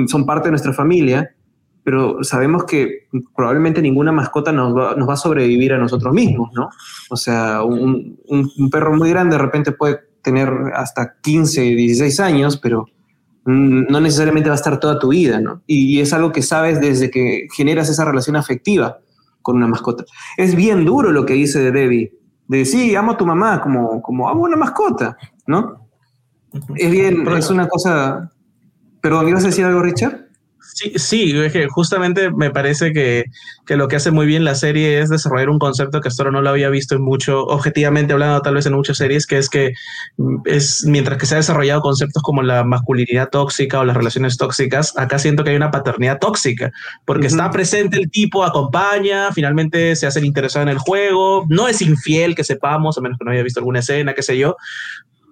son parte de nuestra familia, pero sabemos que probablemente ninguna mascota nos va, nos va a sobrevivir a nosotros mismos, ¿no? O sea, un, un, perro muy grande de repente puede tener hasta 15, 16 años, pero no necesariamente va a estar toda tu vida, ¿no? Y, es algo que sabes desde que generas esa relación afectiva con una mascota. Es bien duro lo que dice de Debbie, de sí, amo a tu mamá como, como amo a una mascota. ¿No? Es bien, es una cosa... Perdón, ¿ibas a decir algo, Richard? Sí, sí, justamente me parece que, que, lo que hace muy bien la serie es desarrollar un concepto que hasta ahora no lo había visto en mucho, objetivamente hablando tal vez en muchas series, que es que es mientras que se ha desarrollado conceptos como la masculinidad tóxica o las relaciones tóxicas, acá siento que hay una paternidad tóxica, porque está presente el tipo, acompaña, finalmente se hace el interesado en el juego, no es infiel que sepamos, a menos que no haya visto alguna escena, qué sé yo,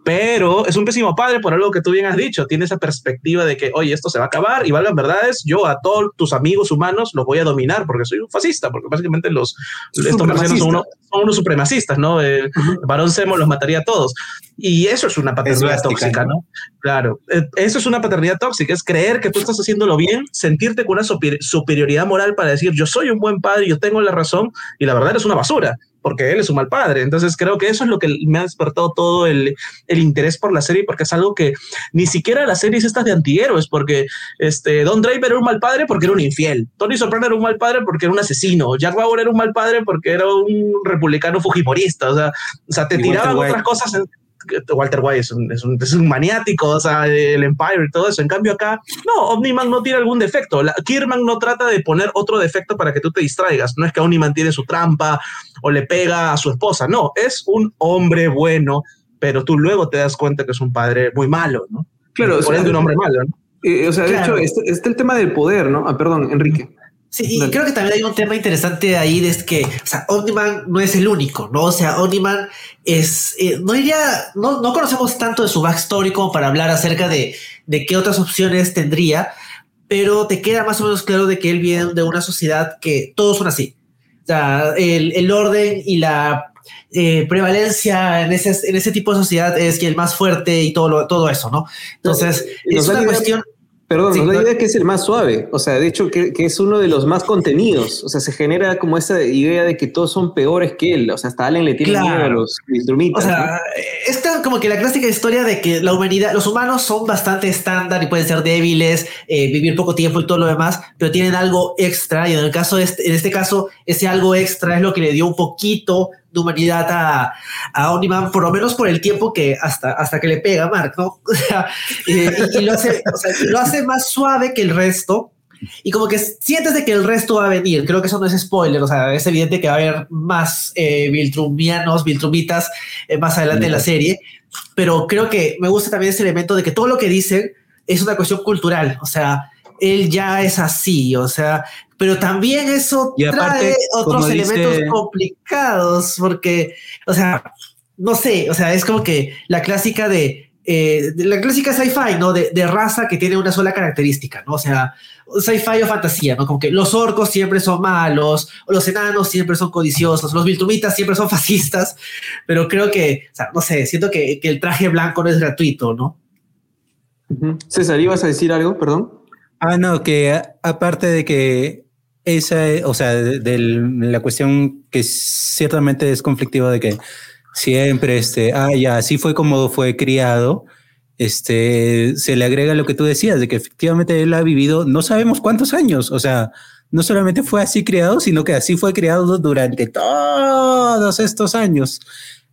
pero es un pésimo padre por algo que tú bien has dicho. Tiene esa perspectiva de que, oye, esto se va a acabar y valgan verdades, yo a todos tus amigos humanos los voy a dominar porque soy un fascista, porque básicamente los, estos son, son, unos supremacistas, ¿no? El varón Semo los mataría a todos. Y eso es una paternidad tóxica, ¿no? Claro, eh, eso es una paternidad tóxica, es creer que tú estás haciéndolo bien, sentirte con una superioridad moral para decir yo soy un buen padre, yo tengo la razón, y la verdad es una basura porque él es un mal padre. Entonces creo que eso es lo que me ha despertado todo el, el interés por la serie, porque es algo que ni siquiera las series estas de antihéroes, porque este, Don Draper era un mal padre porque era un infiel, Tony Soprano era un mal padre porque era un asesino, Jack Bauer era un mal padre porque era un republicano fujimorista, o sea, o sea te tiraban otras cosas. Walter White es un, es, un, es un, maniático, o sea, el Empire y todo eso. En cambio acá, no, Omniman no tiene algún defecto. La, Kierman no trata de poner otro defecto para que tú te distraigas. No es que Omniman tiene su trampa o le pega a su esposa. No, es un hombre bueno, pero tú luego te das cuenta que es un padre muy malo, ¿no? Claro, Por ende, un hombre malo, ¿no? Eh, o sea, de hecho, está, está, el tema del poder, ¿no? Ah, perdón, Enrique. Sí, y creo que también hay un tema interesante ahí de es que, o sea, Omniman no es el único, ¿no? O sea, Omniman es, eh, no diría, no, no conocemos tanto de su backstory como para hablar acerca de, de qué otras opciones tendría, pero te queda más o menos claro de que él viene de una sociedad que todos son así. O sea, el, el orden y la eh, prevalencia en ese, en ese tipo de sociedad es que el más fuerte y todo, lo, todo eso, ¿no? Entonces, es una cuestión... Perdón, sí, da idea que es el más suave, o sea, de hecho que, que, es uno de los más contenidos, o sea, se genera como esa idea de que todos son peores que él, o sea, hasta Allen le tiene claro. miedo a los instrumentos. O sea, ¿no? esta como que la clásica historia de que la humanidad, los humanos son bastante estándar y pueden ser débiles, eh, vivir poco tiempo y todo lo demás, pero tienen algo extra y en el caso, este, en este caso, ese algo extra es lo que le dio un poquito de humanidad a, a Omniman, por lo menos por el tiempo que hasta, hasta que le pega a Mark, ¿no? <laughs> O sea, y, y, lo, hace, o sea, lo hace más suave que el resto. Y como que sientes de que el resto va a venir. Creo que eso no es spoiler. O sea, es evidente que va a haber más eh, Viltrumianos, Viltrumitas eh, más adelante sí. en la serie. Pero creo que me gusta también ese elemento de que todo lo que dicen es una cuestión cultural. O sea, él ya es así. O sea, pero también eso y aparte, trae otros elementos dice... complicados porque, o sea, no sé, o sea, es como que la clásica de, eh, de la clásica sci-fi, ¿no? De, de, raza que tiene una sola característica, ¿no? O sea, sci-fi o fantasía, ¿no? Como que los orcos siempre son malos, o los enanos siempre son codiciosos, los viltrumitas siempre son <laughs> fascistas, pero creo que, o sea, no sé, siento que, que el traje blanco no es gratuito, ¿no? Uh -huh. César, ¿ibas a decir algo? Perdón. Ah, no, que aparte de que esa, o sea, de, la cuestión que ciertamente es conflictiva de que siempre, este, ah, ya, así fue como fue criado, este, se le agrega lo que tú decías, de que efectivamente él ha vivido no sabemos cuántos años, o sea, no solamente fue así criado, sino que así fue criado durante todos estos años.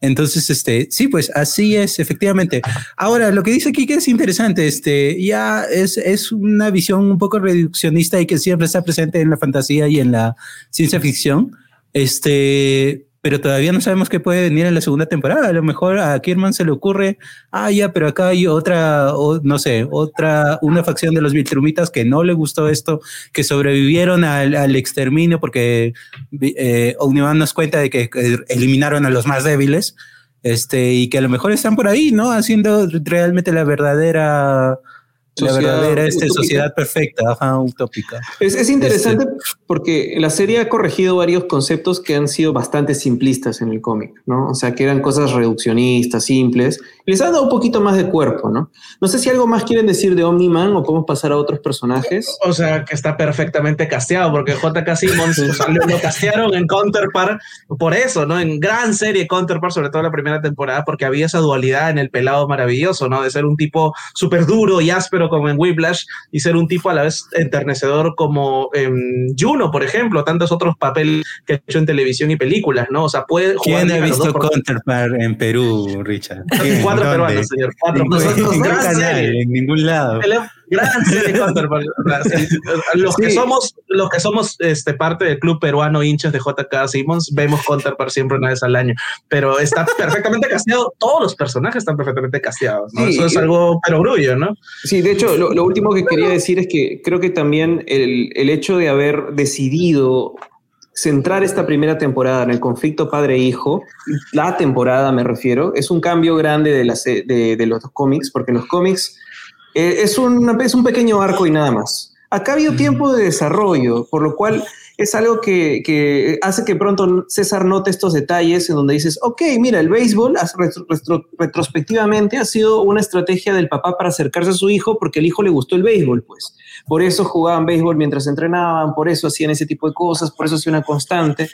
Entonces, este, sí, pues así es, efectivamente. Ahora, lo que dice aquí que es interesante, este, ya es, es una visión un poco reduccionista y que siempre está presente en la fantasía y en la ciencia ficción. Este, pero todavía no sabemos qué puede venir en la segunda temporada. A lo mejor a Kierman se le ocurre, ah, ya, pero acá hay otra, no sé, otra, una facción de los Viltrumitas que no le gustó esto, que sobrevivieron al, al exterminio porque eh, Omniman nos cuenta de que eliminaron a los más débiles, este, y que a lo mejor están por ahí, ¿no? Haciendo realmente la verdadera la verdadera este, sociedad perfecta, ajá, utópica. Es, es interesante este. porque la serie ha corregido varios conceptos que han sido bastante simplistas en el cómic, ¿no? O sea, que eran cosas reduccionistas, simples, les ha dado un poquito más de cuerpo, ¿no? No sé si algo más quieren decir de Omni-Man o podemos pasar a otros personajes. O sea, que está perfectamente casteado, porque J.K. Simmons o sea, lo, lo, castearon en Counterpart por eso, ¿no? En gran serie Counterpart, sobre todo la primera temporada, porque había esa dualidad en el pelado maravilloso, ¿no? De ser un tipo súper duro y áspero como en Whiplash y ser un tipo a la vez enternecedor como en Juno, por ejemplo, tantos otros papeles que ha hecho en televisión y películas, ¿no? O sea, puede jugar. ¿Quién ha visto Counterpart en Perú, Richard? <laughs> Cuatro peruanos, señor. Cuatro peruanos. En, canal, en ningún lado. <laughs> Gran serie los, sí. que somos, los que somos este, parte del club peruano hinchas de JK Simmons, vemos Counterpart siempre una vez al año. Pero está <laughs> perfectamente casteado. Todos los personajes están perfectamente casteados. ¿no? Sí, Eso es algo perogrullo, ¿no? Sí, de hecho, lo, lo, último que quería decir es que creo que también el, el hecho de haber decidido centrar esta primera temporada en el conflicto padre-hijo, la temporada me refiero, es un cambio grande de, de los cómics, porque los cómics eh, es, un, es un pequeño arco y nada más. Acá ha habido tiempo de desarrollo, por lo cual es algo que, hace que pronto César note estos detalles en donde dices, ok, mira, el béisbol retrospectivamente ha sido una estrategia del papá para acercarse a su hijo porque el hijo le gustó el béisbol, pues. Por eso jugaban béisbol mientras entrenaban, por eso hacían ese tipo de cosas, por eso hacía una constante.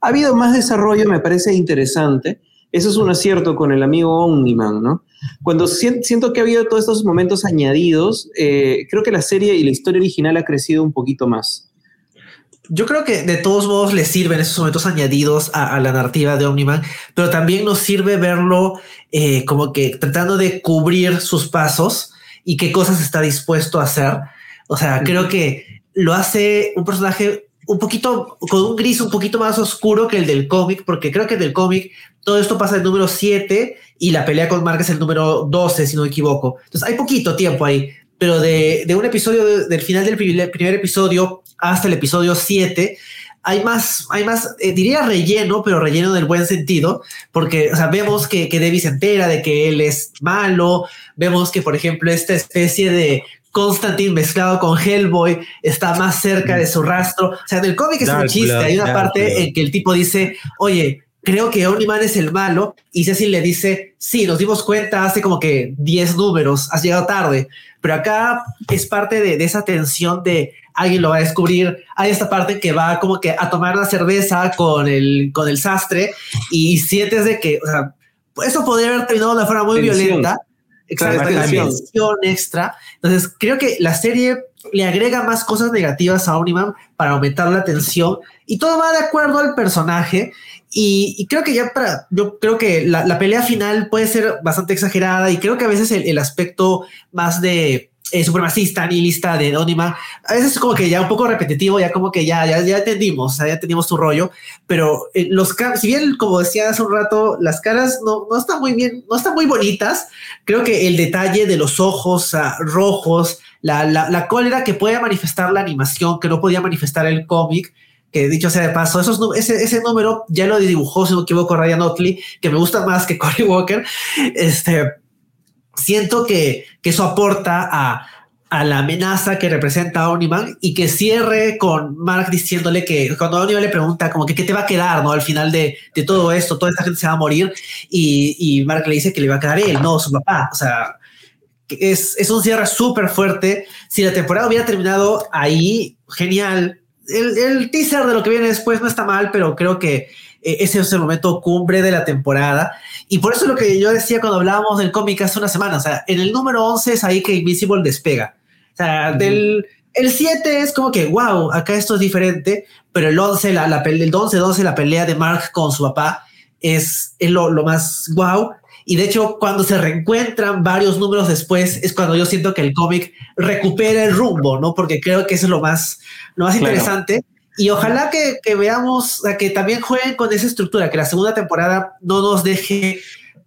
Ha habido más desarrollo, me parece interesante. Eso es un acierto con el amigo Omniman, ¿no? Cuando siento que ha habido todos estos momentos añadidos, eh, creo que la serie y la historia original ha crecido un poquito más. Yo creo que de todos modos le sirven esos momentos añadidos a, la narrativa de Omniman, pero también nos sirve verlo eh, como que tratando de cubrir sus pasos y qué cosas está dispuesto a hacer. O sea, creo que lo hace un personaje un poquito con un gris un poquito más oscuro que el del cómic, porque creo que el del cómic todo esto pasa el número 7 y la pelea con Mark es el número 12, si no me equivoco. Entonces hay poquito tiempo ahí, pero de, de un episodio, del final del primer episodio hasta el episodio 7, hay más, hay más, eh, diría relleno, pero relleno del buen sentido, porque vemos que, que Debbie se entera de que él es malo, vemos que, por ejemplo, esta especie de Constantine mezclado con Hellboy está más cerca de su rastro. O sea, en el cómic es un chiste. Hay una parte en que el tipo dice, oye, creo que Omniman es el malo. Y Cecil le dice, sí, nos dimos cuenta hace como que 10 números, has llegado tarde. Pero acá es parte de, de, esa tensión de alguien lo va a descubrir. Hay esta parte que va como que a tomar la cerveza con el, con el sastre y sientes de que, o sea, eso podría haber terminado de una forma muy violenta. Exactamente, tensión extra. Entonces, creo que la serie le agrega más cosas negativas a Omniman para aumentar la tensión y todo va de acuerdo al personaje. Y, creo que ya para, yo creo que la, pelea final puede ser bastante exagerada y creo que a veces el aspecto más de eh, supremacista, lista de Anónima. A veces es como que ya un poco repetitivo, ya como que ya, ya, ya entendimos, ya entendimos tu rollo, pero eh, los si bien, como decía hace un rato, las caras no, no están muy bien, no están muy bonitas, creo que el detalle de los ojos ah, rojos, la, la, la, cólera que puede manifestar la animación, que no podía manifestar el cómic, que dicho sea de paso, esos, ese, ese número ya lo dibujó, si no me equivoco, Ryan Otley, que me gusta más que <laughs> Cory Walker, este siento que, eso aporta a, la amenaza que representa Omniman y que cierre con Mark diciéndole que cuando Omniman le pregunta como que qué te va a quedar, ¿no? Al final de, todo esto, toda esta gente se va a morir y, y, Mark le dice que le va a quedar él, no su papá. O sea, es, es un cierre súper fuerte. Si la temporada hubiera terminado ahí, genial. El, el teaser de lo que viene después no está mal, pero creo que eh, ese es el momento cumbre de la temporada. Y por eso lo que yo decía cuando hablábamos del cómic hace una semana, o sea, en el número 11 es ahí que Invisible despega. O sea, del el 7 es como que, wow, acá esto es diferente, pero el 11, la, la el 11, 12, la pelea de Mark con su papá es, es lo, lo, más wow. Y de hecho, cuando se reencuentran varios números después, es cuando yo siento que el cómic recupera el rumbo, ¿no? Porque creo que eso es lo más, lo más interesante. Y ojalá que, que veamos, que también jueguen con esa estructura, que la segunda temporada no nos deje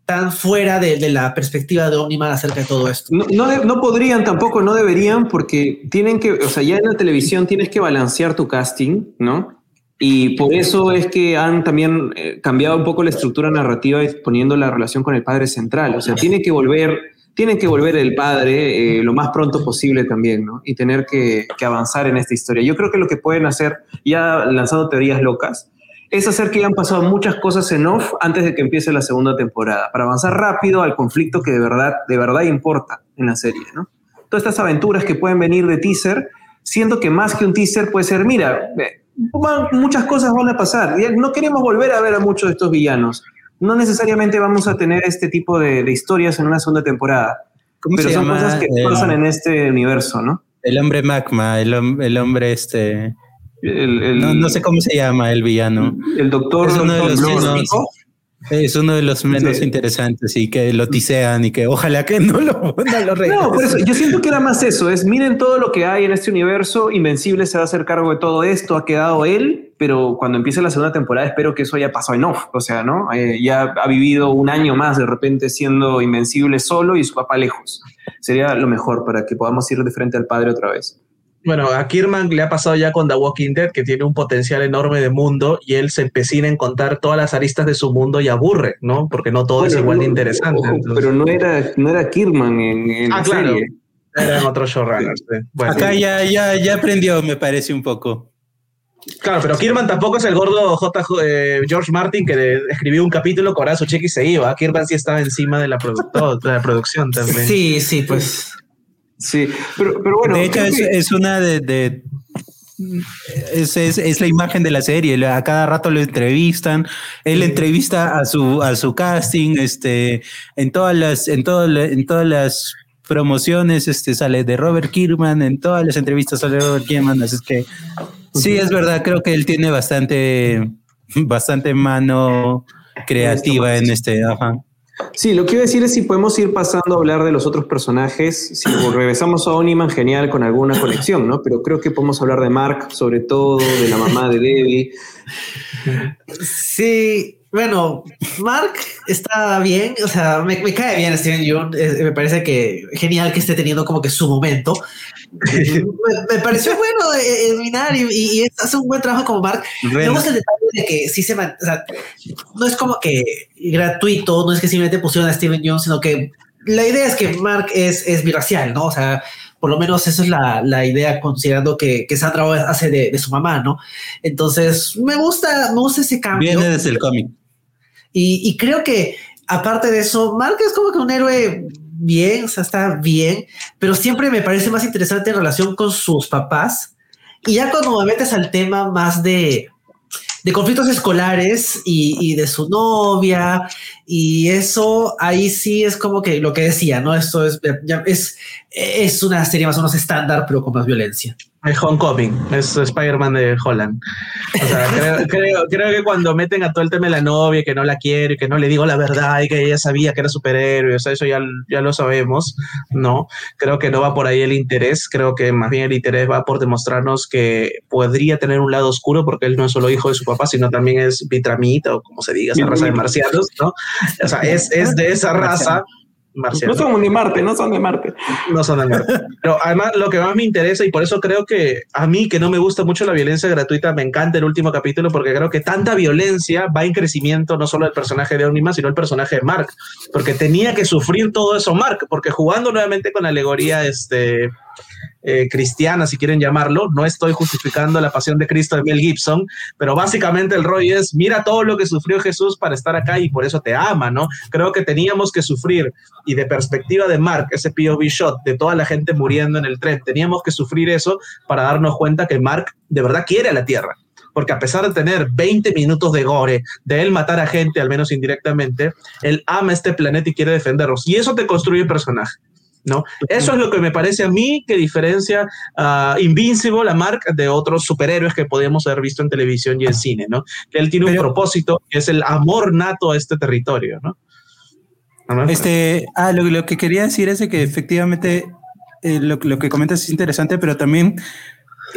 tan fuera de, de, la perspectiva de Omniman acerca de todo esto. No, no, no, podrían tampoco, no deberían, porque tienen que, o sea, ya en la televisión tienes que balancear tu casting, ¿no? Y por eso es que han también eh, cambiado un poco la estructura narrativa poniendo la relación con el padre central. O sea, tiene que volver tiene que volver el padre eh, lo más pronto posible también, ¿no? Y tener que, avanzar en esta historia. Yo creo que lo que pueden hacer, ya lanzando teorías locas, es hacer que hayan pasado muchas cosas en off antes de que empiece la segunda temporada, para avanzar rápido al conflicto que de verdad, de verdad importa en la serie, ¿no? Todas estas aventuras que pueden venir de teaser, siento que más que un teaser puede ser, mira, muchas cosas van a pasar. No queremos volver a ver a muchos de estos villanos no necesariamente vamos a tener este tipo de, historias en una segunda temporada. pero son cosas que pasan en este universo, ¿no? El hombre magma, el, el hombre este... no, sé cómo se llama el villano. El doctor, es uno de los, es uno de los menos interesantes y que lo tisean y que ojalá que no lo, <laughs> no lo No, por eso yo siento que era más eso, es miren todo lo que hay en este universo, Invencible se va a hacer cargo de todo esto, ha quedado él, pero cuando empiece la segunda temporada espero que eso haya pasado en off, o sea, ¿no? Eh, ya ha vivido un año más de repente siendo Invencible solo y su papá lejos. Sería lo mejor para que podamos ir de frente al padre otra vez. Bueno, a Kirman le ha pasado ya con The Walking Dead, que tiene un potencial enorme de mundo y él se empecina en contar todas las aristas de su mundo y aburre, ¿no? Porque no todo es igual de interesante. pero no era, no era Kirman en, en ah, la serie. Eran otros showrunners. Acá ya, ya, ya aprendió, me parece un poco. Claro, pero Kirman tampoco es el gordo J. Eh, George Martin que escribió un capítulo, cobraba su cheque y se iba. Kirman sí estaba encima de la, de la producción también. Sí, sí, pues. Sí, pero, pero bueno. De hecho, es, una de. es, es, la imagen de la serie. A cada rato lo entrevistan. Él entrevista a su, a su casting. Este, en todas las, en en todas las promociones, este sale de Robert Kirkman. En todas las entrevistas sale Robert Kirkman. Así es que Sí, es verdad, creo que él tiene bastante, bastante mano creativa en este. Ajá. Sí, lo que iba a decir es si podemos ir pasando a hablar de los otros personajes, si <coughs> regresamos a Oniman, genial, con alguna conexión, ¿no? Pero creo que podemos hablar de Mark, sobre todo, de la mamá de Debbie. Sí, bueno, Mark está bien, o sea, me, cae bien Steven Yeun, me parece que genial que esté teniendo como que su momento. <laughs> me, pareció bueno eliminar y, y, hace un buen trabajo como Mark. Me gusta el detalle de que sí se o sea, no es como que gratuito, no es que simplemente pusieron a Steven Yeun, sino que la idea es que Mark es, es biracial, ¿no? O sea, por lo menos esa es la, idea, considerando que, que Sandra hace de, de, su mamá, ¿no? Entonces, me gusta, me gusta ese cambio. Viene desde el cómic. Y, creo que, aparte de eso, Mark es como que un héroe bien, o sea, está bien, pero siempre me parece más interesante en relación con sus papás. Y ya cuando me metes al tema más de, de conflictos escolares y, de su novia y eso ahí sí es como que lo que decía, ¿no? Esto es, es, es una serie más o menos estándar, pero con más violencia. Es Homecoming, es Spider-Man de Holland. O sea, <laughs> creo, creo, que cuando meten a todo el tema de la novia, que no la quiere, que no le digo la verdad y que ella sabía que era superhéroe, o sea, eso ya, ya lo sabemos, ¿no? Creo que no va por ahí el interés, creo que más bien el interés va por demostrarnos que podría tener un lado oscuro porque él no es solo hijo de su papá, sino también es vitramita o como se diga, esa raza de marcianos, ¿no? O sea, es, es de esa raza no son de Marte, no son de Marte. No son de Marte. Pero además lo que más me interesa y por eso creo que a mí que no me gusta mucho la violencia gratuita, me encanta el último capítulo porque creo que tanta violencia va en crecimiento no solo el personaje de Onima, sino el personaje de Mark, porque tenía que sufrir todo eso Mark, porque jugando nuevamente con la alegoría este eh, cristiana, si quieren llamarlo. No estoy justificando la pasión de Cristo de Mel Gibson, pero básicamente el rollo es, mira todo lo que sufrió Jesús para estar acá y por eso te ama, ¿no? Creo que teníamos que sufrir y de perspectiva de Mark, ese POV shot de toda la gente muriendo en el tren, teníamos que sufrir eso para darnos cuenta que Mark de verdad quiere a la Tierra porque a pesar de tener 20 minutos de gore, de él matar a gente, al menos indirectamente, él ama este planeta y quiere defenderlos. Y eso te construye personaje. ¿No? Eso es lo que me parece a mí que diferencia a Invincible, la marca de otros superhéroes que podíamos haber visto en televisión y en cine, ¿no? Que él tiene un propósito, que es el amor nato a este territorio, ¿no? Este, ah, lo, que quería decir es que efectivamente eh, lo, lo, que comentas es interesante, pero también,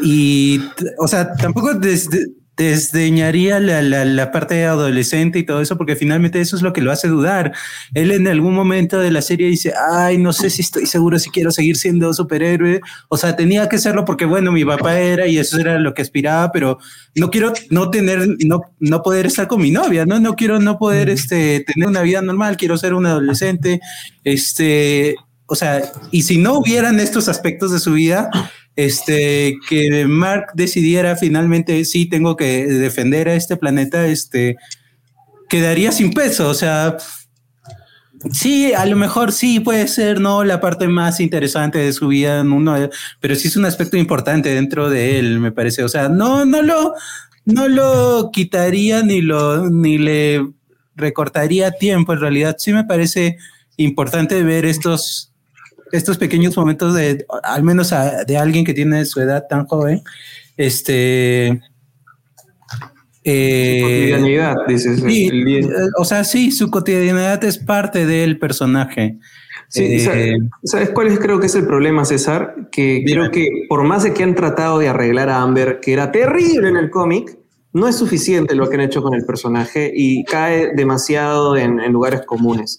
y, o sea, tampoco desde desdeñaría la, la, la, parte adolescente y todo eso, porque finalmente eso es lo que lo hace dudar. Él en algún momento de la serie dice, ay, no sé si estoy seguro si quiero seguir siendo superhéroe. O sea, tenía que serlo porque, bueno, mi papá era y eso era lo que aspiraba, pero no quiero no tener, no, no poder estar con mi novia, ¿no? No quiero no poder este, tener una vida normal, quiero ser un adolescente. Este, o sea, y si no hubieran estos aspectos de su vida, este, que Mark decidiera finalmente, sí, tengo que defender a este planeta, este, quedaría sin peso, o sea, sí, a lo mejor sí puede ser, ¿no? La parte más interesante de su vida, uno, pero sí es un aspecto importante dentro de él, me parece, o sea, no, no lo, no lo quitaría ni lo, ni le recortaría tiempo, en realidad sí me parece importante ver estos estos pequeños momentos de, al menos de alguien que tiene su edad tan joven, este... Eh, cotidianidad, dices. Eh, o sea, sí, su cotidianidad es parte del personaje. Sí, eh, ¿sabes cuál es creo que es el problema, César? Que creo que por más de que han tratado de arreglar a Amber, que era terrible en el cómic, no es suficiente lo que han hecho con el personaje y cae demasiado en, en lugares comunes.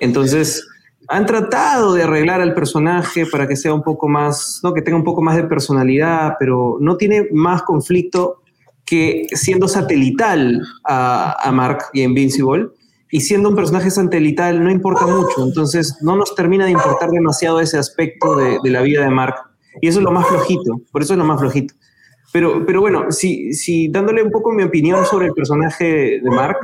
Entonces, han tratado de arreglar al personaje para que sea un poco más, ¿no? que tenga un poco más de personalidad, pero no tiene más conflicto que siendo satelital a, a Mark y Invincible. y siendo un personaje satelital no importa mucho, entonces no nos termina de importar demasiado ese aspecto de, de la vida de Mark. Y eso es lo más flojito, por eso es lo más flojito. Pero, pero bueno, si, si dándole un poco mi opinión sobre el personaje de Mark,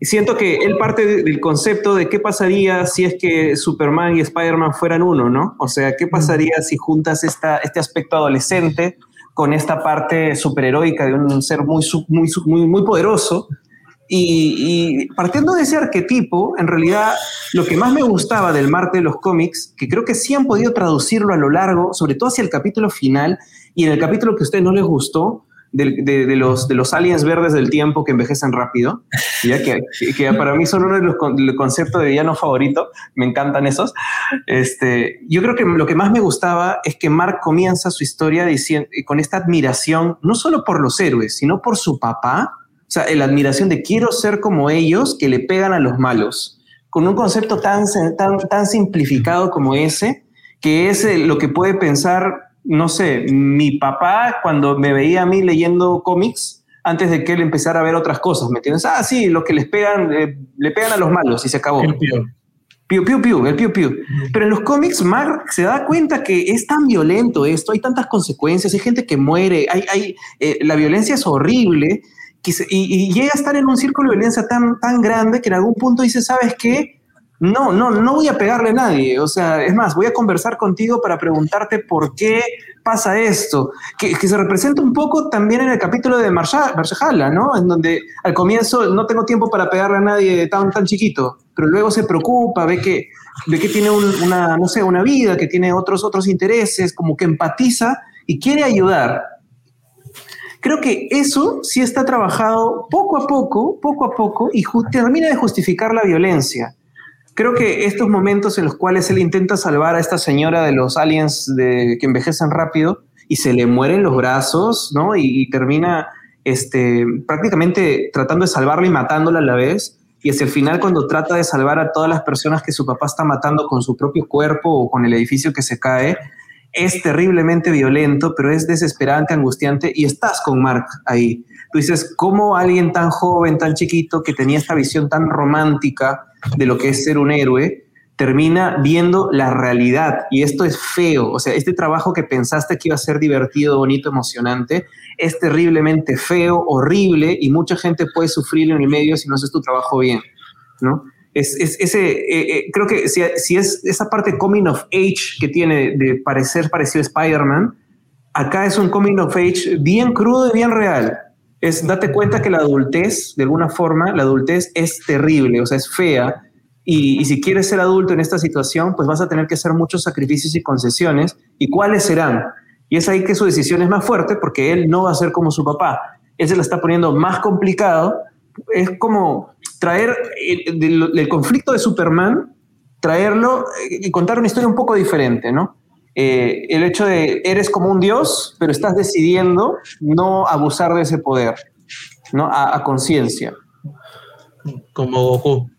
siento que él parte del concepto de qué pasaría si es que Superman y Spider-Man fueran uno, ¿no? O sea, ¿qué pasaría si juntas esta, este aspecto adolescente con esta parte superheroica de un ser muy, muy, muy, muy poderoso? Y, y, partiendo de ese arquetipo, en realidad lo que más me gustaba del Marte de los cómics, que creo que sí han podido traducirlo a lo largo, sobre todo hacia el capítulo final y en el capítulo que a ustedes no les gustó, de, los, de los aliens verdes del tiempo que envejecen rápido, ya que, que para mí son uno de los conceptos de villano favorito, me encantan esos. Este, yo creo que lo que más me gustaba es que Mark comienza su historia diciendo, con esta admiración, no solo por los héroes, sino por su papá, o sea, la admiración de quiero ser como ellos que le pegan a los malos, con un concepto tan, tan, tan simplificado como ese, que es lo que puede pensar no sé, mi papá cuando me veía a mí leyendo cómics, antes de que él empezara a ver otras cosas, ¿me entiendes? Ah, sí, los que les pegan, eh, le pegan a los malos y se acabó. El piu. Piu, piu, piu, el piu, piu. Pero en los cómics, Mark se da cuenta que es tan violento esto, hay tantas consecuencias, hay gente que muere, hay, hay, eh, la violencia es horrible y, y, llega a estar en un círculo de violencia tan, tan grande que en algún punto dice, ¿sabes qué? No, no, no voy a pegarle a nadie. O sea, es más, voy a conversar contigo para preguntarte por qué pasa esto. Que, se representa un poco también en el capítulo de Marshala, ¿no? En donde al comienzo no tengo tiempo para pegarle a nadie tan, tan chiquito, pero luego se preocupa, ve que, ve que tiene una, no sé, una vida, que tiene otros, otros intereses, como que empatiza y quiere ayudar. Creo que eso sí está trabajado poco a poco, poco a poco, y termina de justificar la violencia creo que estos momentos en los cuales él intenta salvar a esta señora de los aliens de, que envejecen rápido y se le mueren los brazos, ¿no? Y, termina este, prácticamente tratando de salvarla y matándola a la vez. Y hacia el final, cuando trata de salvar a todas las personas que su papá está matando con su propio cuerpo o con el edificio que se cae, es terriblemente violento, pero es desesperante, angustiante, y estás con Mark ahí. Tú dices, ¿cómo alguien tan joven, tan chiquito, que tenía esta visión tan romántica de lo que es ser un héroe, termina viendo la realidad? Y esto es feo. O sea, este trabajo que pensaste que iba a ser divertido, bonito, emocionante, es terriblemente feo, horrible, y mucha gente puede sufrir en el medio si no haces tu trabajo bien, ¿no? Es, ese, eh, eh, creo que si, si, es esa parte coming of age que tiene de parecer parecido a Spider-Man, acá es un coming of age bien crudo y bien real es date cuenta que la adultez, de alguna forma, la adultez es terrible, o sea, es fea. Y, si quieres ser adulto en esta situación, pues vas a tener que hacer muchos sacrificios y concesiones. ¿Y cuáles serán? Y es ahí que su decisión es más fuerte porque él no va a ser como su papá. Él se la está poniendo más complicado. Es como traer el, el conflicto de Superman, traerlo y contar una historia un poco diferente, ¿no? Eh, el hecho de eres como un dios, pero estás decidiendo no abusar de ese poder, ¿no? A, a conciencia. Como Goku.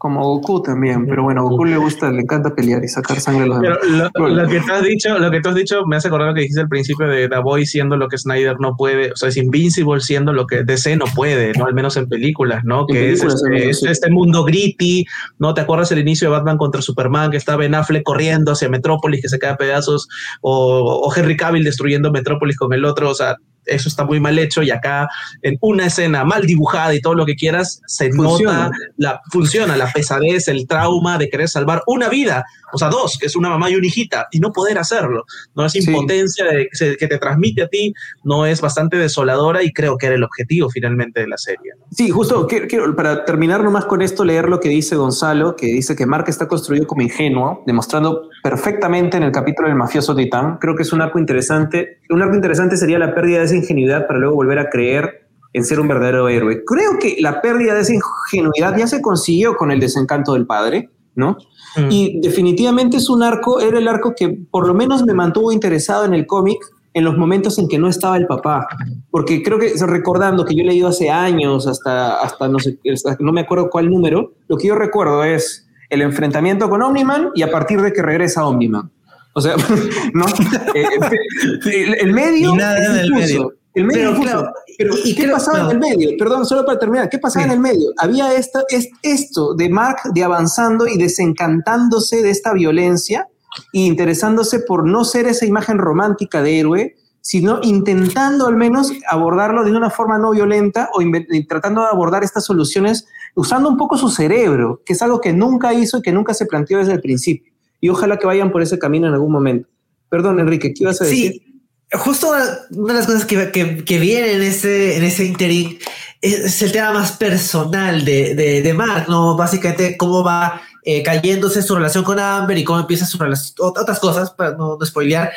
Como Goku también, pero bueno, a Goku le gusta, le encanta pelear y sacar sangre a los demás. Lo, que tú has dicho, lo que tú has dicho me hace acordar lo que dijiste al principio de The Boy siendo lo que Snyder no puede, o sea, es Invincible siendo lo que DC no puede, ¿no? Al menos en películas, ¿no? que es, este, este, mundo gritty, ¿no? ¿Te acuerdas el inicio de Batman contra Superman que estaba Ben Affleck corriendo hacia Metrópolis que se cae a pedazos o, o Henry Cavill destruyendo Metrópolis con el otro, o sea, eso está muy mal hecho y acá en una escena mal dibujada y todo lo que quieras, se nota, la, funciona la pesadez, el trauma de querer salvar una vida, o sea, dos, que es una mamá y una hijita, y no poder hacerlo. No es impotencia que te transmite a ti, no es bastante desoladora y creo que era el objetivo finalmente de la serie. Sí, justo quiero, para terminar nomás con esto, leer lo que dice Gonzalo, que dice que Mark está construido como ingenuo, demostrando perfectamente en el capítulo del mafioso Titán. Creo que es un arco interesante. Un arco interesante sería la pérdida de esa ingenuidad para luego volver a creer en ser un verdadero héroe. Creo que la pérdida de esa ingenuidad ya se consiguió con el desencanto del padre, ¿no? Mm. Y definitivamente es un arco, era el arco que por lo menos me mantuvo interesado en el cómic en los momentos en que no estaba el papá, porque creo que recordando que yo he leído hace años, hasta, hasta no sé, no me acuerdo cuál número, lo que yo recuerdo es el enfrentamiento con Omniman y a partir de que regresa Omniman. O sea, <laughs> ¿no? Eh, el, medio. nada el medio. El medio pero, ¿y, qué pasaba en el medio? Perdón, solo para terminar, ¿qué pasaba en el medio? Había esto, es, esto de Mark de avanzando y desencantándose de esta violencia e interesándose por no ser esa imagen romántica de héroe, sino intentando al menos abordarlo de una forma no violenta o tratando de abordar estas soluciones usando un poco su cerebro, que es algo que nunca hizo y que nunca se planteó desde el principio. Y ojalá que vayan por ese camino en algún momento. Perdón, Enrique, ¿qué ibas a decir? Sí, justo una de las cosas que, que, viene en ese, en ese interín es, el tema más personal de, de, de Mark, ¿no? Básicamente cómo va eh, cayéndose su relación con Amber y cómo empieza su relación, otras cosas, para no, no spoilear,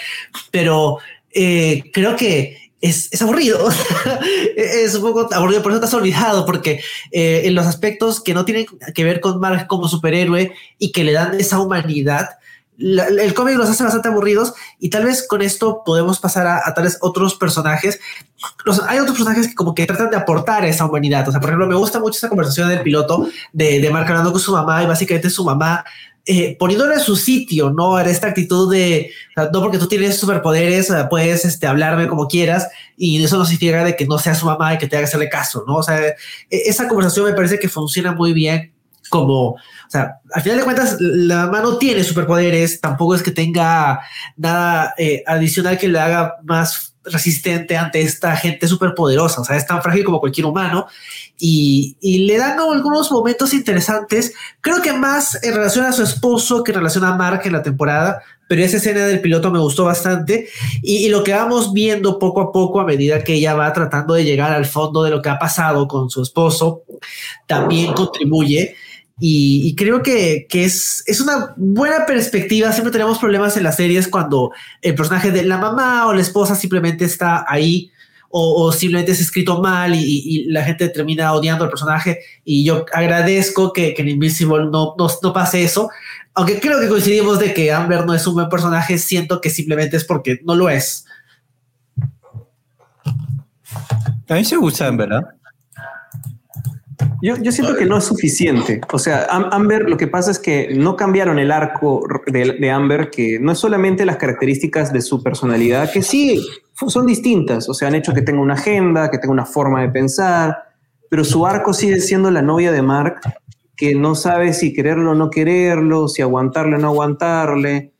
pero eh, creo que es, aburrido. <laughs> es un poco aburrido, por eso te has olvidado, porque eh, en los aspectos que no tienen que ver con Mark como superhéroe y que le dan esa humanidad, el cómic los hace bastante aburridos y tal vez con esto podemos pasar a, a tales otros personajes. hay otros personajes que como que tratan de aportar esa humanidad. O sea, por ejemplo, me gusta mucho esa conversación del piloto de, de Mark hablando con su mamá y básicamente su mamá eh, poniéndolo en su sitio, ¿no? Era esta actitud de, no porque tú tienes superpoderes, puedes este, hablarme como quieras y eso no significa de que no sea su mamá y que te haga hacerle caso, ¿no? O sea, e, esa conversación me parece que funciona muy bien como, o sea, al final de cuentas, la mamá no tiene superpoderes, tampoco es que tenga nada eh, adicional que le haga más resistente ante esta gente superpoderosa, o sea, es tan frágil como cualquier humano y, le dan algunos momentos interesantes, creo que más en relación a su esposo que en relación a Mark en la temporada, pero esa escena del piloto me gustó bastante y, lo que vamos viendo poco a poco a medida que ella va tratando de llegar al fondo de lo que ha pasado con su esposo, también contribuye. Y, creo que, que, es, es una buena perspectiva. Siempre tenemos problemas en las series cuando el personaje de la mamá o la esposa simplemente está ahí o, simplemente es escrito mal y, la gente termina odiando al personaje. Y yo agradezco que, que en Invincible no, no, no, pase eso. Aunque creo que coincidimos de que Amber no es un buen personaje, siento que simplemente es porque no lo es. A mí se gusta Amber, ¿no? Yo, yo, siento que no es suficiente. O sea, Amber, lo que pasa es que no cambiaron el arco de, de, Amber, que no es solamente las características de su personalidad, que sí son distintas, o sea, han hecho que tenga una agenda, que tenga una forma de pensar, pero su arco sigue siendo la novia de Mark, que no sabe si quererlo o no quererlo, si aguantarle o no aguantarle,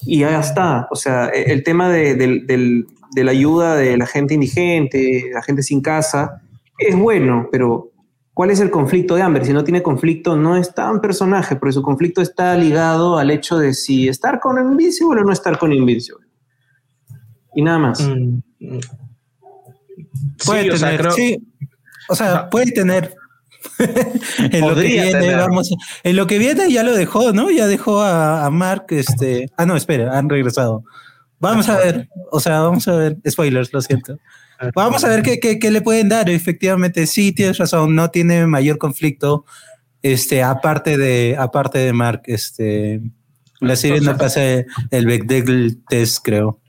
y ya está. O sea, e, el tema de, de la ayuda de la gente indigente, la gente sin casa, es bueno, pero ¿cuál es el conflicto de Amber? Si no tiene conflicto, no es tan personaje, porque su conflicto está ligado al hecho de si estar con Invincible o no estar con Invincible y nada más. Mm, mm. Puede tener, sí. O sea, puede tener. <laughs> en, lo que viene, vamos, en lo que viene ya lo dejó, ¿no? Ya dejó a, a Mark, este. Ah, no, espera, han regresado. Vamos a ver, o sea, vamos a ver, spoilers, lo siento. Vamos a ver qué, qué, qué, le pueden dar. Efectivamente, sí, tienes razón, no tiene mayor conflicto, este, aparte de, aparte de Mark, este, la serie no pasa el Bechdel test, creo.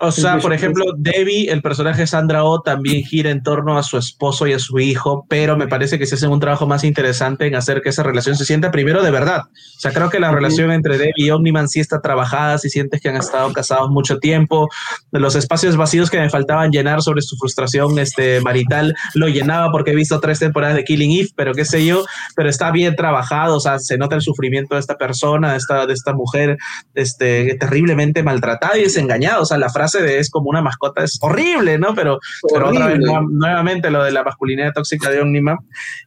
O sea, por ejemplo, Debbie, el personaje de Sandra Oh, también gira en torno a su esposo y a su hijo, pero me parece que se hace un trabajo más interesante en hacer que esa relación se sienta primero de verdad. O sea, creo que la relación entre Debbie y Omniman sí está trabajada, si sientes que han estado casados mucho tiempo, los espacios vacíos que me faltaban llenar sobre su frustración este, marital, lo llenaba porque he visto tres temporadas de Killing Eve, pero qué sé yo, pero está bien trabajado, o sea, se nota el sufrimiento de esta persona, de esta, de esta mujer este, terriblemente maltratada y desengañada, o sea, la frase de es como una mascota es horrible, ¿no? Pero, pero otra vez, nuevamente lo de la masculinidad tóxica de Omnima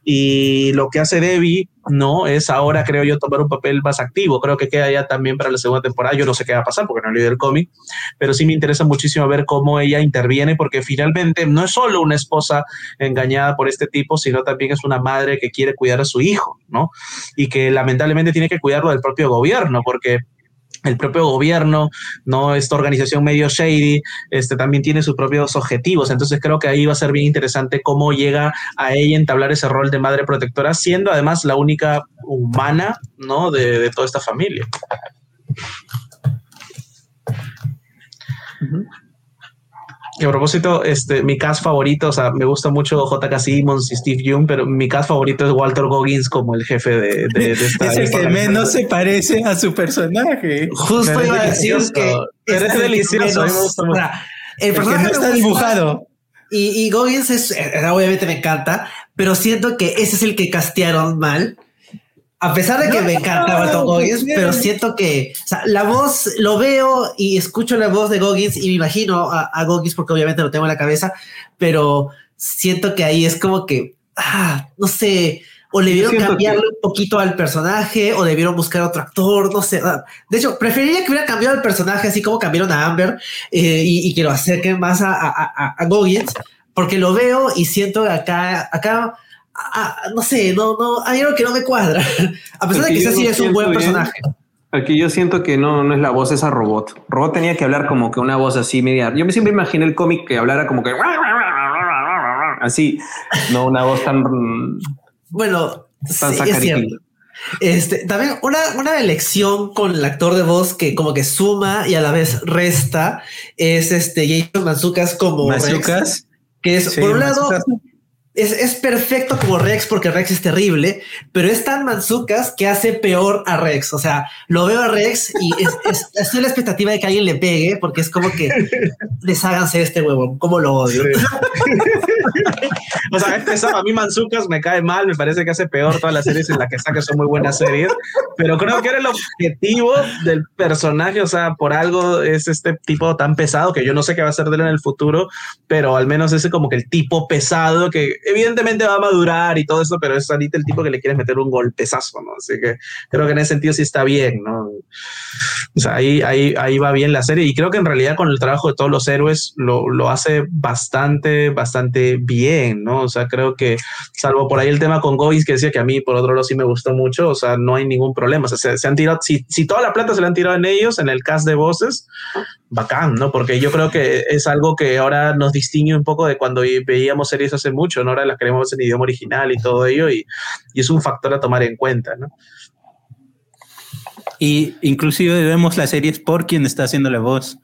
y lo que hace Debbie, ¿no? Es ahora, creo yo, tomar un papel más activo. Creo que queda ya también para la segunda temporada. Yo no sé qué va a pasar porque no leído el cómic, pero sí me interesa muchísimo ver cómo ella interviene porque finalmente no es solo una esposa engañada por este tipo, sino también es una madre que quiere cuidar a su hijo, ¿no? Y que lamentablemente tiene que cuidarlo del propio gobierno porque el propio gobierno, ¿no? Esta organización medio shady, este, también tiene sus propios objetivos. Entonces creo que ahí va a ser bien interesante cómo llega a ella entablar ese rol de madre protectora, siendo además la única humana, ¿no? De, toda esta familia. A propósito, este, mi cast favorito, o sea, me gusta mucho J.K. Simmons y Steve Young, pero mi cast favorito es Walter Goggins como el jefe de, de, <laughs> esta. es el que menos se parece a su personaje. Justo iba a decir que. Pero es delicioso, El personaje no está dibujado. Y, y Goggins es, eh, obviamente me encanta, pero siento que ese es el que castearon mal. A pesar de que me encanta Tom Goggins, pero siento que o sea, la voz lo veo y escucho la voz de Goggins y me imagino a, a Goggins porque obviamente lo tengo en la cabeza, pero siento que ahí es como que, ah, no sé, o le debieron cambiarle un poquito al personaje o debieron buscar otro actor, no sé. De hecho, preferiría que hubiera cambiado el personaje así como cambiaron a Amber eh, y, que lo acerquen más a, a, a, Goggins, porque lo veo y siento acá, acá, no sé, no, no, hay algo que no me cuadra. <laughs> a pesar de que quizás sí es un buen personaje. Aquí yo siento que no, no es la voz esa robot. Robot tenía que hablar como que una voz así media. Yo me siempre imaginé el cómic que hablara como que <laughs> así, no una voz tan. Bueno, tan sí, es cierto. Este, también una, una elección con el actor de voz que como que suma y a la vez resta es este Jason Manzucas como Manzucas, que es por un lado es, perfecto como Rex porque Rex es terrible, pero es tan manzucas que hace peor a Rex. O sea, lo veo a Rex y es, estoy la expectativa de que alguien le pegue porque es como que desháganse este huevo. Como lo odio? <laughs> o sea, este, a mí Manzucas me cae mal, me parece que hace peor todas las series en las que está, que son muy buenas series, pero creo que era el objetivo del personaje. O sea, por algo es este tipo tan pesado que yo no sé qué va a ser de él en el futuro, pero al menos ese como que el tipo pesado que evidentemente va a madurar y todo eso, pero es ahorita el tipo que le quieres meter un golpezazo, ¿no? Así que creo que en ese sentido sí está bien, ¿no? O sea, ahí, ahí, ahí va bien la serie y creo que en realidad con el trabajo de todos los héroes lo, lo hace bastante, bastante bien, ¿no? O sea, creo que salvo por ahí el tema con Gois que decía que a mí por otro lado sí me gustó mucho, o sea, no hay ningún problema, o sea, se, han tirado, si, si toda la plata se la han tirado en ellos, en el cast de voces, bacán, ¿no? Porque yo creo que es algo que ahora nos distingue un poco de cuando veíamos series hace mucho, ¿no? Ahora las queremos en idioma original y todo ello, y, y es un factor a tomar en cuenta, ¿no? Y inclusive vemos las series por quien está haciendo la voz.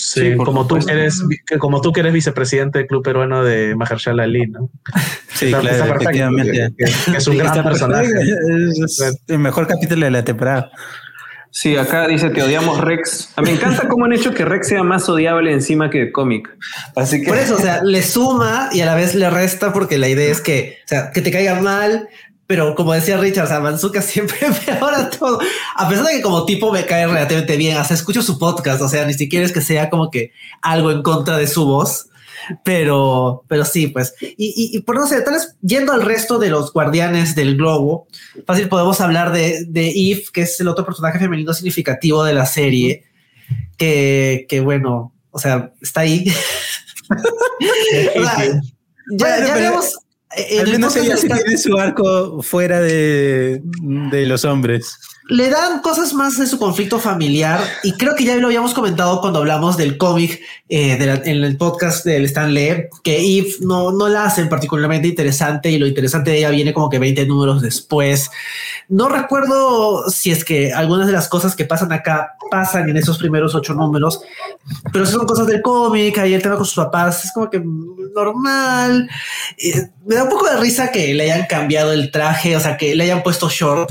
Sí, como, tú eres, como tú que eres vicepresidente del Club Peruano de Mahershala Ali, ¿no? <laughs> Sí, claro, efectivamente. es un gran personaje. Es el mejor capítulo de la temporada. Sí, acá dice que odiamos Rex. A mí me encanta cómo han hecho que Rex sea más odiable encima que el cómic. Así que por eso, o sea, le suma y a la vez le resta porque la idea es que, o sea, que te caiga mal, pero como decía Richard, o sea, Manzuka <laughs> siempre mejora todo. A pesar de que como tipo me cae relativamente bien, hasta escucho su podcast, o sea, ni siquiera es que sea como que algo en contra de su voz. Pero, pero sí, pues. Y, y, por no sé, tal vez yendo al resto de los guardianes del globo, fácil podemos hablar de, de Eve, que es el otro personaje femenino significativo de la serie, que, que bueno, o sea, está ahí. <laughs> ya, ya vemos. No sé si tiene su arco fuera de, de los hombres le dan cosas más de su conflicto familiar y creo que ya lo habíamos comentado cuando hablamos del cómic eh, en el podcast del Stan Lee, que Eve no, no la hacen particularmente interesante y lo interesante de ella viene como que 20 números después. No recuerdo si es que algunas de las cosas que pasan acá pasan en esos primeros ocho números, pero son cosas del cómic, ahí el tema con sus papás es como que normal. Eh, me da un poco de risa que le hayan cambiado el traje, o sea, que le hayan puesto short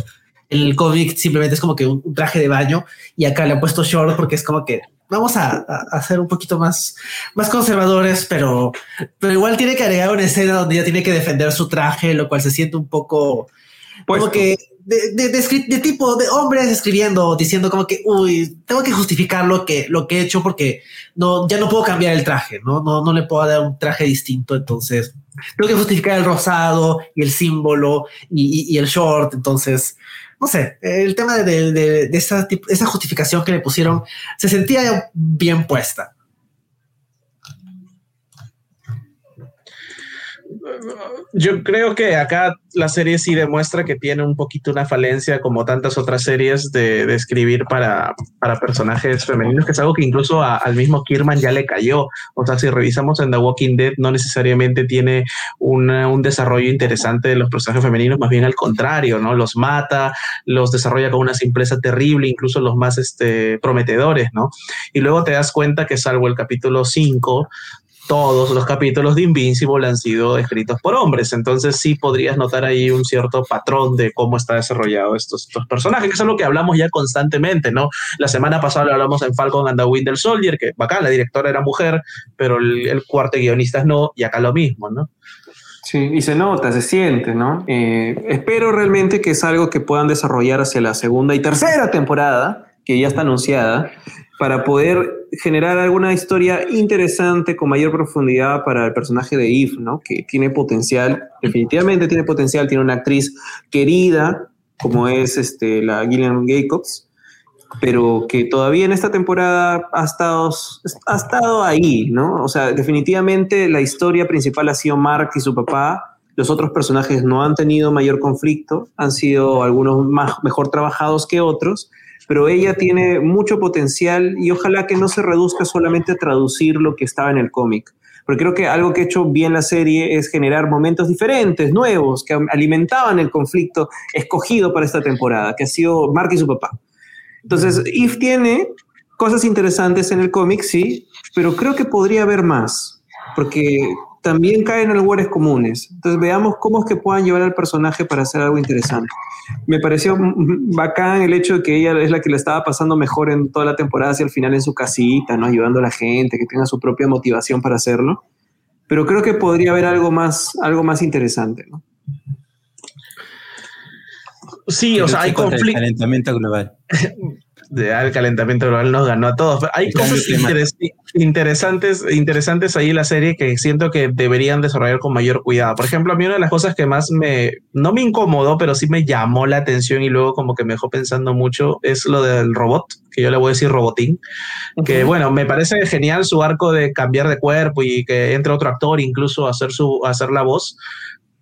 el cómic simplemente es como que un, traje de baño y acá le han puesto short porque es como que vamos a, hacer un poquito más, más conservadores, pero, pero igual tiene que agregar una escena donde ella tiene que defender su traje, lo cual se siente un poco como que de, de, tipo de hombres escribiendo, diciendo como que, uy, tengo que justificar lo que, lo que he hecho porque no, ya no puedo cambiar el traje, ¿no? No, no le puedo dar un traje distinto, entonces tengo que justificar el rosado y el símbolo y, y el short, entonces no sé, el tema de, esa, esa justificación que le pusieron se sentía bien puesta. Yo creo que acá la serie sí demuestra que tiene un poquito una falencia, como tantas otras series, de, escribir para, para, personajes femeninos, que es algo que incluso al mismo Kirman ya le cayó. O sea, si revisamos en The Walking Dead, no necesariamente tiene un desarrollo interesante de los personajes femeninos, más bien al contrario, ¿no? Los mata, los desarrolla con una simpleza terrible, incluso los más este, prometedores, ¿no? Y luego te das cuenta que salvo el capítulo 5, todos los capítulos de Invincible han sido escritos por hombres. Entonces sí podrías notar ahí un cierto patrón de cómo está desarrollado estos, estos personajes, que es algo que hablamos ya constantemente, ¿no? La semana pasada lo hablamos en Falcon and the Winter Soldier, que bacán, la directora era mujer, pero el, el cuarto guionista no, y acá lo mismo, ¿no? Sí, y se nota, se siente, ¿no? Eh, espero realmente que es algo que puedan desarrollar hacia la segunda y tercera temporada, que ya está anunciada, para poder generar alguna historia interesante con mayor profundidad para el personaje de Eve, ¿no? Que tiene potencial, definitivamente tiene potencial, tiene una actriz querida como es este, la Gillian Jacobs, pero que todavía en esta temporada ha estado, ha estado ahí, ¿no? O sea, definitivamente la historia principal ha sido Mark y su papá. Los otros personajes no han tenido mayor conflicto, han sido algunos más, mejor trabajados que otros, pero ella tiene mucho potencial y ojalá que no se reduzca solamente a traducir lo que estaba en el cómic. Porque creo que algo que ha hecho bien la serie es generar momentos diferentes, nuevos, que alimentaban el conflicto escogido para esta temporada, que ha sido Mark y su papá. Entonces, Eve tiene cosas interesantes en el cómic, sí, pero creo que podría haber más, porque también caen en lugares comunes. Entonces veamos cómo es que puedan llevar al personaje para hacer algo interesante. Me pareció bacán el hecho de que ella es la que le estaba pasando mejor en toda la temporada hacia el final en su casita, ¿no? Ayudando a la gente, que tenga su propia motivación para hacerlo. Pero creo que podría haber algo más, algo más interesante, ¿no? Sí, o sea, hay conflicto. calentamiento global. <laughs> el calentamiento global nos ganó a todos. hay cosas interesantes, interesantes ahí en la serie que siento que deberían desarrollar con mayor cuidado. Por ejemplo, a mí una de las cosas que más me, no me incomodó, pero sí me llamó la atención y luego como que me dejó pensando mucho es lo del robot, que yo le voy a decir robotín, que bueno, me parece genial su arco de cambiar de cuerpo y que entre otro actor incluso hacer, su, hacer la voz,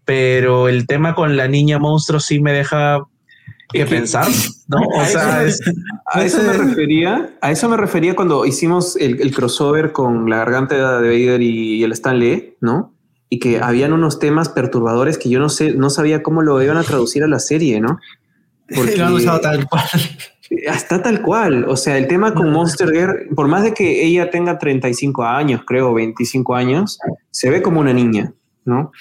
pero el tema con la niña monstruo sí me deja que pensar, ¿no? <laughs> O sea, a eso me <laughs> refería, a eso me refería cuando hicimos el, crossover con la garganta de Vader y, el Stanley, ¿no? Y que habían unos temas perturbadores que yo no sé, no sabía cómo lo iban a traducir a la serie, ¿no? <laughs> Porque tal cual. Está tal cual. O sea, el tema con Monster Girl, por más de que ella tenga 35 años, creo, 25 años, se ve como una niña, ¿no?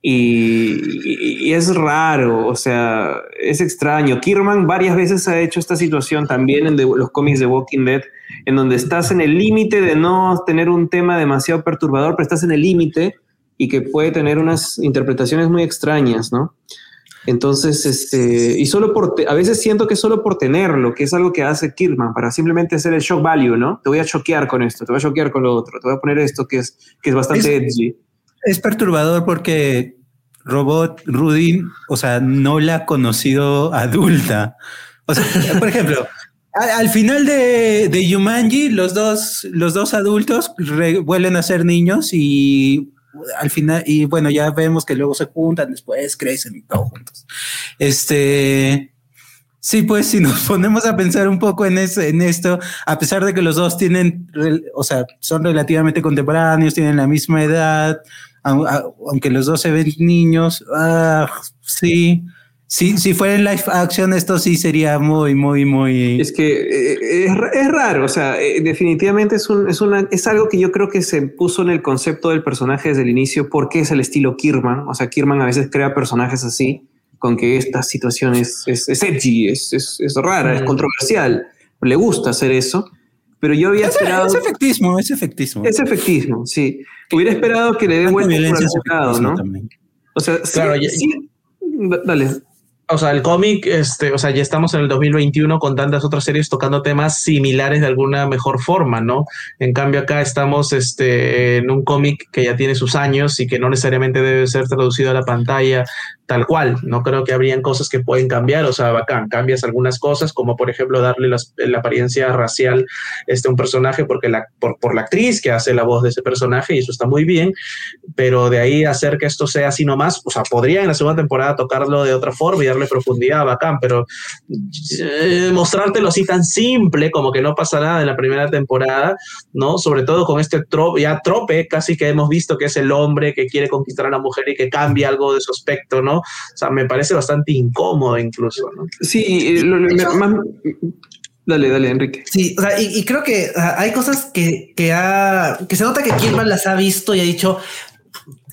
Y, es raro, o sea, es extraño. Kirman varias veces ha hecho esta situación también en los cómics de Walking Dead, en donde estás en el límite de no tener un tema demasiado perturbador, pero estás en el límite y que puede tener unas interpretaciones muy extrañas, ¿no? Entonces, este, y solo por, a veces siento que solo por tenerlo, que es algo que hace Kirman, para simplemente hacer el shock value, ¿no? Te voy a choquear con esto, te voy a choquear con lo otro, te voy a poner esto que es, que es bastante edgy es perturbador porque Robot Rudin, o sea, no la ha conocido adulta. O sea, por ejemplo, al, final de, de Yumanji, los dos, los dos adultos vuelven a ser niños y al final, y bueno, ya vemos que luego se juntan, después crecen y todo juntos. Este. Sí, pues si nos <laughs> ponemos a pensar un poco en, en esto, a pesar de que los dos tienen, o sea, son relativamente contemporáneos, tienen la misma edad, aunque los dos se ven niños, ah, sí. Sí, si fuera en live action, esto sí sería muy, muy, muy. Es que eh, es, raro, o sea, eh, definitivamente es, un, es, una, es algo que yo creo que se puso en el concepto del personaje desde el inicio, porque es el estilo Kirman. O sea, Kirman a veces crea personajes así, con que esta situación es, es, edgy, es, es, rara, es controversial. Le gusta hacer eso. Pero yo había esperado. Es efectismo, es efectismo. Es efectismo, sí. Hubiera esperado que le dé vuelta por lado, ¿no? O sea, claro, sí, dale. O sea, el cómic, este, o sea, ya estamos en el 2021 con tantas otras series tocando temas similares de alguna mejor forma, ¿no? En cambio, acá estamos este, en un cómic que ya tiene sus años y que no necesariamente debe ser traducido a la pantalla tal cual. No creo que habrían cosas que pueden cambiar, o sea, bacán, cambias algunas cosas, como por ejemplo darle la apariencia racial este, a un personaje porque la, por, por, la actriz que hace la voz de ese personaje, y eso está muy bien, pero de ahí hacer que esto sea así nomás, o sea, podría en la segunda temporada tocarlo de otra forma y darle profundidad, bacán, pero eh, mostrártelo así tan simple como que no pasa nada en la primera temporada, ¿no? Sobre todo con este trope, ya trope casi que hemos visto que es el hombre que quiere conquistar a la mujer y que cambia algo de su aspecto, ¿no? O sea, me parece bastante incómodo incluso, ¿no? Sí, Dale, dale, Enrique. Sí, o sea, y, creo que hay cosas que, que, ha, que se nota que Kirman las ha visto y ha dicho,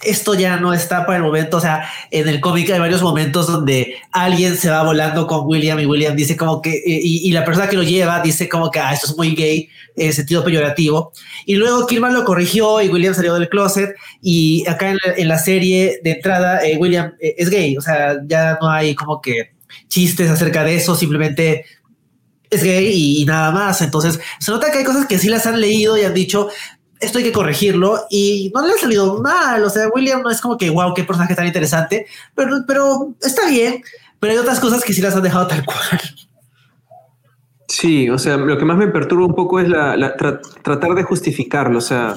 esto ya no está para el momento. O sea, en el cómic hay varios momentos donde alguien se va volando con William y William dice como que, y, la persona que lo lleva dice como que ah, esto es muy gay, en sentido peyorativo. Y luego Kirman lo corrigió y William salió del closet. Y acá en la, serie de entrada, eh, William eh, es gay. O sea, ya no hay como que chistes acerca de eso, simplemente es gay y, nada más. Entonces se nota que hay cosas que sí las han leído y han dicho, esto hay que corregirlo y no le ha salido mal. O sea, William no es como que, wow, qué personaje tan interesante, pero, pero está bien. Pero hay otras cosas que sí las han dejado tal cual. Sí, o sea, lo que más me perturba un poco es la, tratar de justificarlo. O sea,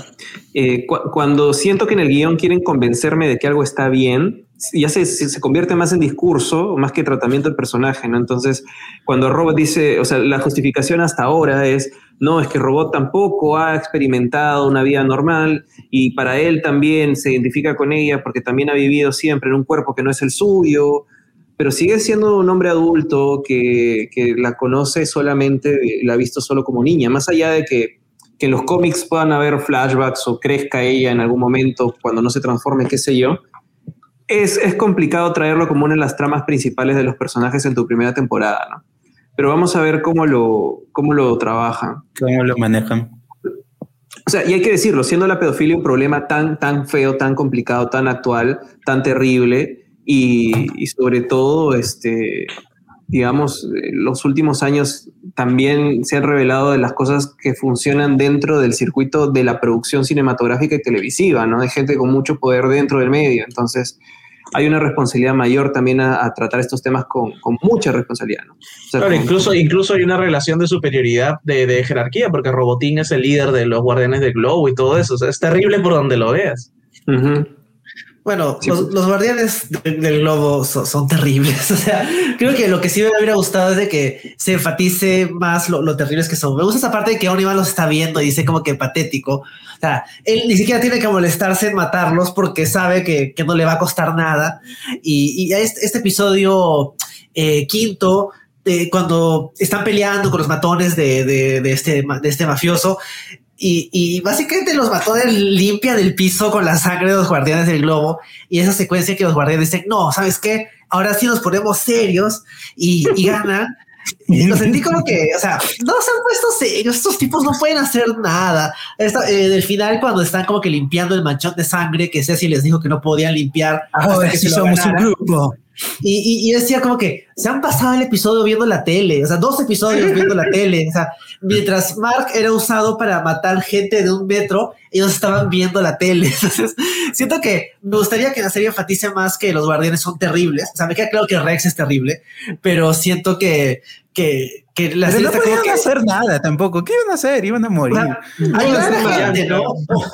eh, cuando siento que en el guion quieren convencerme de que algo está bien, ya se, se, convierte más en discurso, más que tratamiento del personaje, ¿no? Entonces, cuando Robot dice, o sea, la justificación hasta ahora es, no, es que Robot tampoco ha experimentado una vida normal y para él también se identifica con ella porque también ha vivido siempre en un cuerpo que no es el suyo, pero sigue siendo un hombre adulto que, que la conoce solamente, la ha visto solo como niña, más allá de que, que en los cómics puedan haber flashbacks o crezca ella en algún momento cuando no se transforme, qué sé yo es, complicado traerlo como una de las tramas principales de los personajes en tu primera temporada, ¿no? Pero vamos a ver cómo lo, cómo lo trabajan. Cómo lo manejan. O sea, y hay que decirlo, siendo la pedofilia un problema tan, tan feo, tan complicado, tan actual, tan terrible, y, sobre todo, este, digamos, los últimos años también se han revelado de las cosas que funcionan dentro del circuito de la producción cinematográfica y televisiva, ¿no? De gente con mucho poder dentro del medio. Entonces, hay una responsabilidad mayor también a, tratar estos temas con, mucha responsabilidad. ¿no? claro, incluso, incluso hay una relación de superioridad de, jerarquía, porque Robotín es el líder de los guardianes del globo y todo eso. es terrible por donde lo veas. Bueno, los, guardianes del globo son, terribles. <laughs> O sea, creo que lo que sí me hubiera gustado es de que se enfatice más lo, terribles que son. Me gusta esa parte de que Onivan los está viendo y dice como que patético. O sea, él ni siquiera tiene que molestarse en matarlos porque sabe que, no le va a costar nada. Y, este, este, episodio eh, quinto cuando están peleando con los matones de, de, este, de este mafioso, y, básicamente los matones limpian el piso con la sangre de los guardianes del globo. Y esa secuencia que los guardianes dicen, no, ¿sabes qué? Ahora sí nos ponemos serios y, ganan. <laughs> Y lo sentí como que, o sea, no se han puesto serios, estos tipos no pueden hacer nada. Esta, eh, del final, cuando están como que limpiando el manchón de sangre que Ceci les dijo que no podían limpiar. Ahora que somos un grupo. Y, y, decía como que se han pasado el episodio viendo la tele, o sea, dos episodios viendo la tele, o sea, mientras Mark era usado para matar gente de un metro, ellos estaban viendo la tele. <laughs> Entonces, siento que me gustaría que la serie enfatice más que los guardianes son terribles. O sea, me queda claro que Rex es terrible, pero siento que, que, que la serie no podían hacer nada tampoco. ¿Qué iban a hacer? Iban a morir.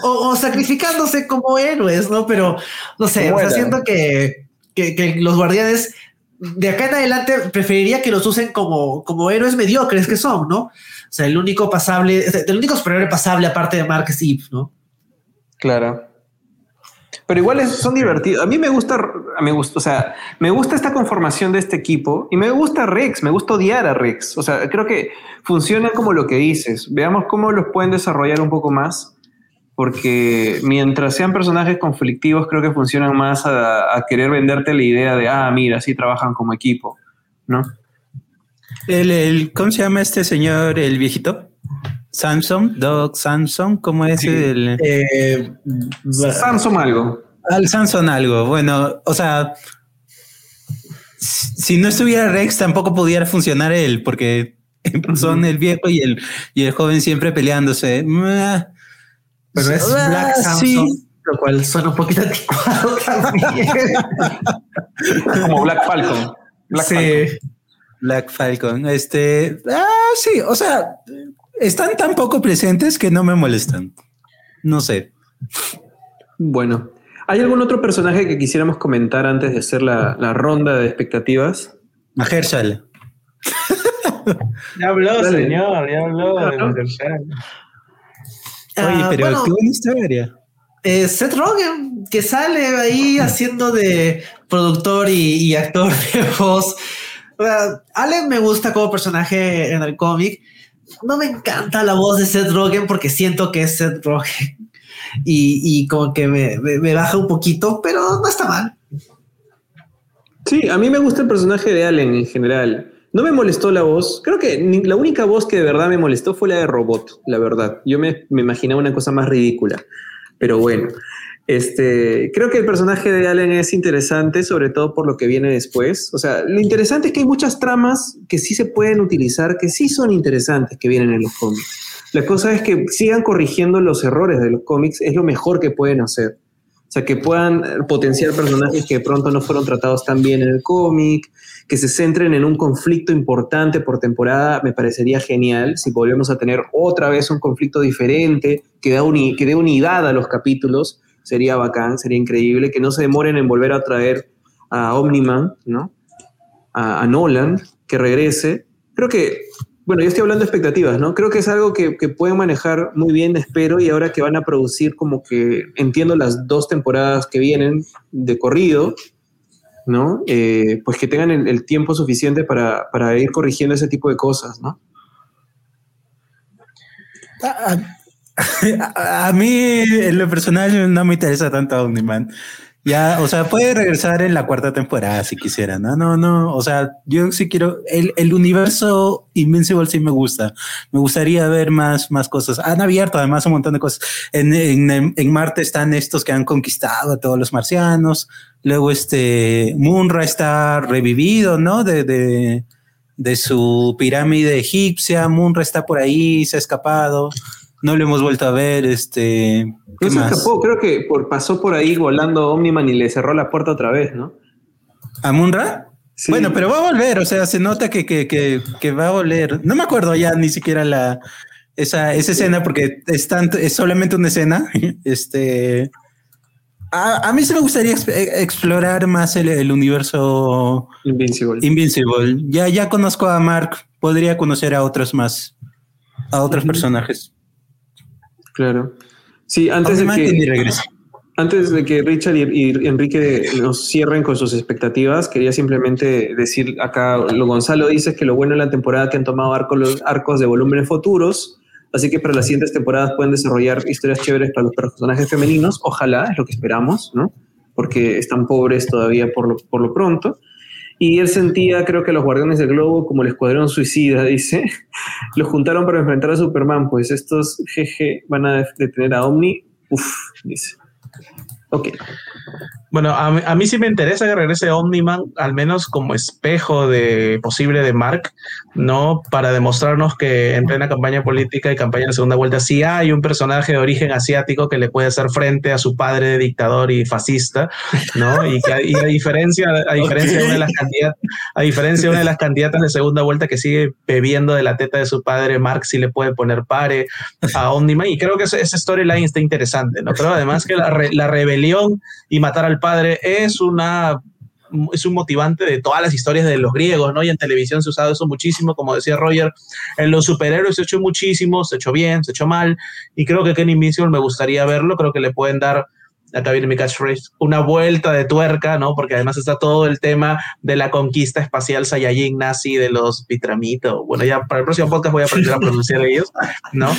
O, sacrificándose como héroes, ¿no? Pero no sé, o sea, siento que que, los guardianes de acá en adelante preferiría que los usen como, como héroes mediocres que son, ¿no? O sea, el único pasable, el único superhéroe pasable aparte de Mark es ¿no? Claro. Pero igual son divertidos. A mí me gusta, me gusta, o sea, me gusta esta conformación de este equipo y me gusta Rex, me gusta odiar a Rex. O sea, creo que funciona como lo que dices. Veamos cómo los pueden desarrollar un poco más porque mientras sean personajes conflictivos, creo que funcionan más a, querer venderte la idea de, ah, mira, sí trabajan como equipo, ¿no? El, ¿Cómo se llama este señor, el viejito? Samsung, Doc Samsung, ¿cómo es el? Eh, Samsung algo. Al Samsung algo. Bueno, o sea, si no estuviera Rex, tampoco pudiera funcionar él, porque <laughs> son el viejo y el, y el joven siempre peleándose. Pero es ah, Black Samsung, lo cual suena un poquito <laughs> anticuado también. Como Black Falcon. Black sí. Falcon. Black Falcon. Este, ah, sí, o sea, están tan poco presentes que no me molestan. No sé. Bueno, ¿hay algún otro personaje que quisiéramos comentar antes de hacer la, la ronda de expectativas? Mahershala. ya habló, señor, ya habló de Mahershala. Oye, ah, pero qué buena historia. Eh, Seth Rogen, que sale ahí haciendo de productor y, actor <laughs> de voz. Allen me gusta como personaje en el cómic. No me encanta la voz de Seth Rogen porque siento que es Seth Rogen <laughs> y, y como que me, me, baja un poquito, pero no está mal. Sí, a mí me gusta el personaje de Allen en general. No me molestó la voz. Creo que la única voz que de verdad me molestó fue la de Robot, la verdad. Yo me, me imaginaba una cosa más ridícula. Pero bueno, este, creo que el personaje de Allen es interesante, sobre todo por lo que viene después. O sea, lo interesante es que hay muchas tramas que sí se pueden utilizar, que sí son interesantes, que vienen en los cómics. La cosa es que sigan corrigiendo los errores de los cómics, es lo mejor que pueden hacer. O sea, que puedan potenciar personajes que pronto no fueron tratados tan bien en el cómic, que se centren en un conflicto importante por temporada, me parecería genial. Si volvemos a tener otra vez un conflicto diferente, que, da que dé unidad a los capítulos, sería bacán, sería increíble. Que no se demoren en volver a traer a Omniman, ¿no? A, a Nolan, que regrese. Creo que bueno, yo estoy hablando de expectativas, ¿no? Creo que es algo que, pueden manejar muy bien, espero, y ahora que van a producir como que, entiendo, las dos temporadas que vienen de corrido, ¿no? Eh, pues que tengan el, tiempo suficiente para, ir corrigiendo ese tipo de cosas, ¿no? <laughs> A, mí, en lo personal, no me interesa tanto Omniman. Ya, o sea, puede regresar en la cuarta temporada si quisiera, ¿no? No, no, o sea, yo sí quiero, el, el universo Invincible sí me gusta, me gustaría ver más, más cosas. Han abierto además un montón de cosas. En, en, en Marte están estos que han conquistado a todos los marcianos, luego este Munra está revivido, ¿no? De, de, de su pirámide egipcia, Munra está por ahí, se ha escapado no lo hemos vuelto a ver. Este, ¿qué se escapó, creo que por, pasó por ahí volando Omniman y le cerró la puerta otra vez, ¿no? ¿A Munra? Bueno, pero va a volver, o sea, se nota que, que, que, que, va a volver. No me acuerdo ya ni siquiera la esa, esa escena porque es, tanto, es solamente una escena. <laughs> Este, a, a, mí sí me gustaría explorar más el, el, universo Invincible. Invincible. Ya, ya conozco a Mark, podría conocer a otros más, a otros personajes. Claro. Sí, antes de que, antes de que Richard y, Enrique nos cierren con sus expectativas, quería simplemente decir acá, lo Gonzalo dice que lo bueno en la temporada que han tomado arcos, los arcos de volúmenes futuros, así que para las siguientes temporadas pueden desarrollar historias chéveres para los personajes femeninos, ojalá, es lo que esperamos, ¿no? Porque están pobres todavía por lo, por lo pronto. Y él sentía, creo que los Guardianes del Globo, como el Escuadrón Suicida, <laughs> dice, los juntaron para enfrentar a Superman, pues estos jeje van a detener a Omni. Uf, dice. Ok. Bueno, a mí, sí me interesa que regrese Omniman, al menos como espejo de posible de Mark, ¿no? Para demostrarnos que en plena campaña política y campaña de segunda vuelta sí hay un personaje de origen asiático que le puede hacer frente a su padre de dictador y fascista, ¿no? Y, que, a diferencia, a diferencia de una de las candidatas, a diferencia de una de las candidatas de segunda vuelta que sigue bebiendo de la teta de su padre, Mark sí le puede poner pare a Omniman. Y creo que esa, storyline está interesante, ¿no? Pero además que la, la rebelión y matar al padre es una es un motivante de todas las historias de los griegos, ¿no? Y en televisión se ha usado eso muchísimo, como decía Roger, en los superhéroes se ha hecho muchísimo, se ha hecho bien, se ha hecho mal, y creo que Kenny Invincible me gustaría verlo, creo que le pueden dar acá viene mi catchphrase, una vuelta de tuerca, ¿no? Porque además está todo el tema de la conquista espacial Saiyajin nazi de los Pitramito. Bueno, ya para el próximo podcast voy a aprender a pronunciar <laughs> ellos, ¿no?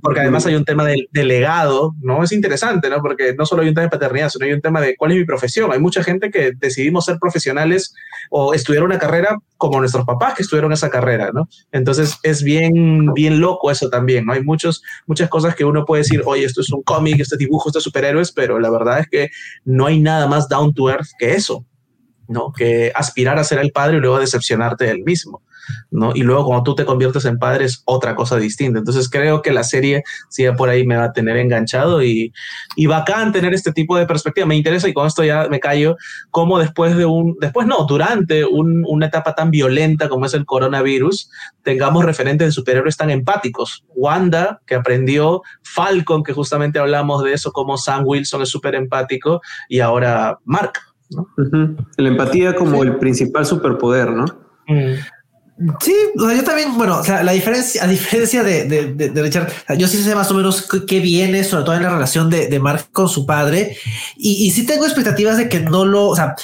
Porque además hay un tema del legado, ¿no? Es interesante, ¿no? Porque no solo hay un tema de paternidad, sino hay un tema de cuál es mi profesión. Hay mucha gente que decidimos ser profesionales o estudiar una carrera como nuestros papás que estudiaron esa carrera, ¿no? Entonces es bien, bien loco eso también, ¿no? Hay muchos, muchas cosas que uno puede decir, oye, esto es un cómic, este dibujo, estos superhéroes, pero la verdad es que no hay nada más down to earth que eso, ¿no? Que aspirar a ser el padre y luego decepcionarte del mismo. ¿No? Y luego cuando tú te conviertes en padre es otra cosa distinta. Entonces creo que la serie sigue por ahí me va a tener enganchado y, y bacán tener este tipo de perspectiva. Me interesa y con esto ya me callo, cómo después de un, después no, durante una etapa tan violenta como es el coronavirus, tengamos referentes de superhéroes tan empáticos. Wanda, que aprendió, Falcon, que justamente hablamos de eso, como Sam Wilson es súper empático, y ahora Mark. ¿no? La empatía como el principal superpoder, ¿no? Mm. Sí, yo también, bueno, o sea, la diferencia, a diferencia de, de, Richard, yo sí sé más o menos qué viene, sobre todo en la relación de, Mark con su padre, y, y, sí tengo expectativas de que no lo, o sea,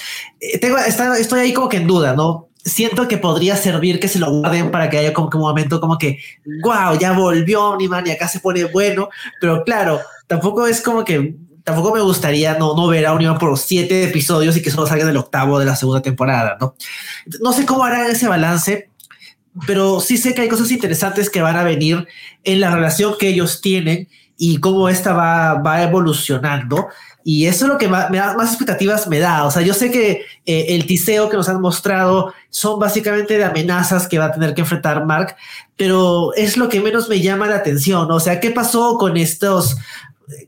eh, tengo, está, estoy ahí como que en duda, ¿no? siento que podría servir que se lo guarden para que haya como que un momento como que, wow, ya volvió Omniman y acá se pone bueno, pero claro, tampoco es como que tampoco me gustaría no, no ver a Omniman por siete episodios y que solo salga del octavo de la segunda temporada, ¿no? No sé cómo harán ese balance, pero sí sé que hay cosas interesantes que van a venir en la relación que ellos tienen y cómo esta va, va evolucionando. Y eso es lo que más, me da, más expectativas me da. O sea, yo sé que eh, el tiseo que nos han mostrado son básicamente de amenazas que va a tener que enfrentar Mark, pero es lo que menos me llama la atención. O sea, ¿qué pasó con estos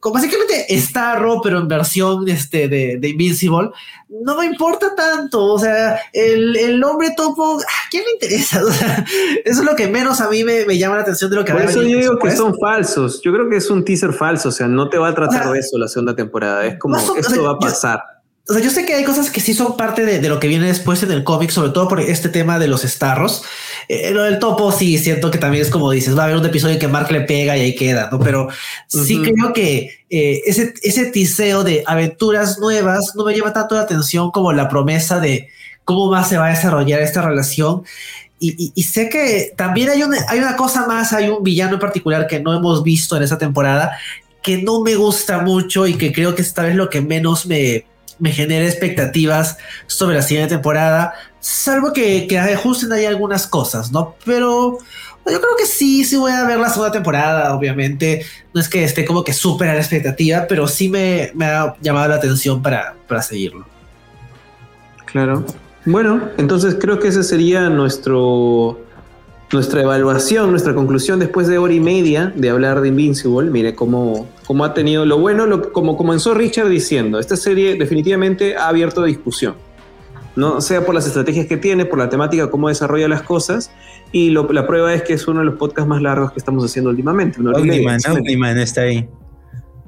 como básicamente Starro, pero en versión este, de, de, Invincible, no me importa tanto. O sea, el, el hombre topo, ¿a quién le interesa? <laughs> O sea, eso es lo que menos a mí me, me llama la atención de lo que Por eso yo digo que son falsos. Yo creo que es un teaser falso. O sea, no te va a tratar o sea, de eso la segunda temporada. Es como, esto o sea, va a pasar. Yo, o sea, yo sé que hay cosas que sí son parte de, de lo que viene después en el cómic, sobre todo por este tema de los starros. Eh, lo del topo, sí, siento que también es como dices, va a haber un episodio en que Mark le pega y ahí queda, ¿no? Pero uh -huh. sí creo que eh, ese, ese tiseo de aventuras nuevas no me llama tanto la atención como la promesa de cómo más se va a desarrollar esta relación. Y, y, y, sé que también hay una, hay una cosa más, hay un villano en particular que no hemos visto en esta temporada que no me gusta mucho y que creo que esta vez lo que menos me, me genera expectativas sobre la siguiente temporada, salvo que, que ajusten ahí algunas cosas, ¿no? Pero yo creo que sí, sí voy a ver la segunda temporada, obviamente. No es que esté como que súper a la expectativa, pero sí me, ha llamado la atención para, para seguirlo. Claro. Bueno, entonces creo que ese sería nuestro nuestra evaluación, nuestra conclusión después de hora y media de hablar de Invincible. Mire cómo, cómo ha tenido lo bueno, lo, como comenzó Richard diciendo, esta serie definitivamente ha abierto discusión. ¿no? Sea por las estrategias que tiene, por la temática, cómo desarrolla las cosas. Y lo, la prueba es que es uno de los podcasts más largos que estamos haciendo últimamente. Omniman, Omniman está ahí.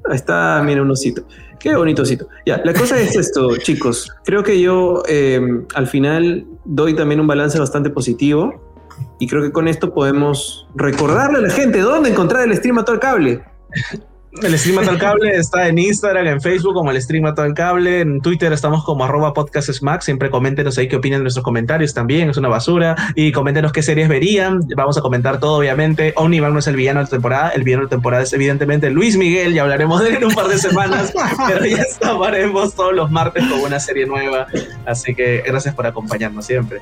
Ahí está, mira, un osito. Qué bonito osito. Ya, la cosa es esto, <laughs> chicos. Creo que yo eh, al final doy también un balance bastante positivo. Y creo que con esto podemos recordarle a la gente dónde encontrar el stream a todo el cable. <laughs> El stream a todo el cable está en Instagram, en Facebook como el stream a todo el cable, en Twitter estamos como arroba podcast smack, siempre coméntenos ahí qué opinan de nuestros comentarios también, es una basura, y coméntenos qué series verían, vamos a comentar todo obviamente, Omniman no es el villano de la temporada, el villano de la temporada es evidentemente Luis Miguel, ya hablaremos de él en un par de semanas, <laughs> pero ya estaremos todos los martes con una serie nueva, así que gracias por acompañarnos siempre.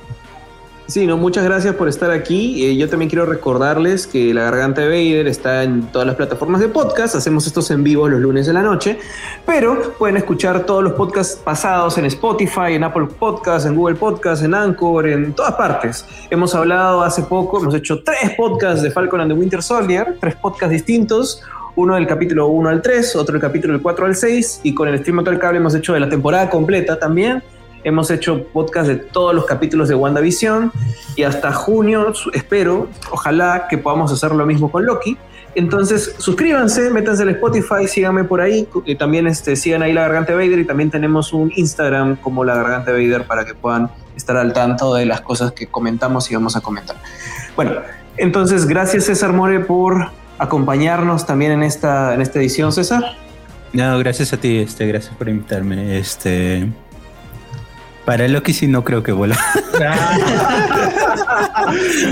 Sí, no, muchas gracias por estar aquí. Eh, yo también quiero recordarles que La Garganta de Vader está en todas las plataformas de podcast. Hacemos estos en vivo los lunes de la noche, pero pueden escuchar todos los podcasts pasados en Spotify, en Apple Podcasts, en Google Podcasts, en Anchor, en todas partes. Hemos hablado hace poco, hemos hecho tres podcasts de Falcon and the Winter Soldier, tres podcasts distintos. Uno del capítulo 1 al 3, otro del capítulo del 4 al 6, y con el stream del cable hemos hecho de la temporada completa también. Hemos hecho podcast de todos los capítulos de WandaVision y hasta junio espero, ojalá que podamos hacer lo mismo con Loki. Entonces, suscríbanse, métanse al Spotify, síganme por ahí. Y también este, sigan ahí La Garganta Vader y también tenemos un Instagram como La Garganta Vader para que puedan estar al tanto de las cosas que comentamos y vamos a comentar. Bueno, entonces, gracias César More por acompañarnos también en esta, en esta edición, César. No, gracias a ti, este, gracias por invitarme. Este, para Loki sí no creo que vuela.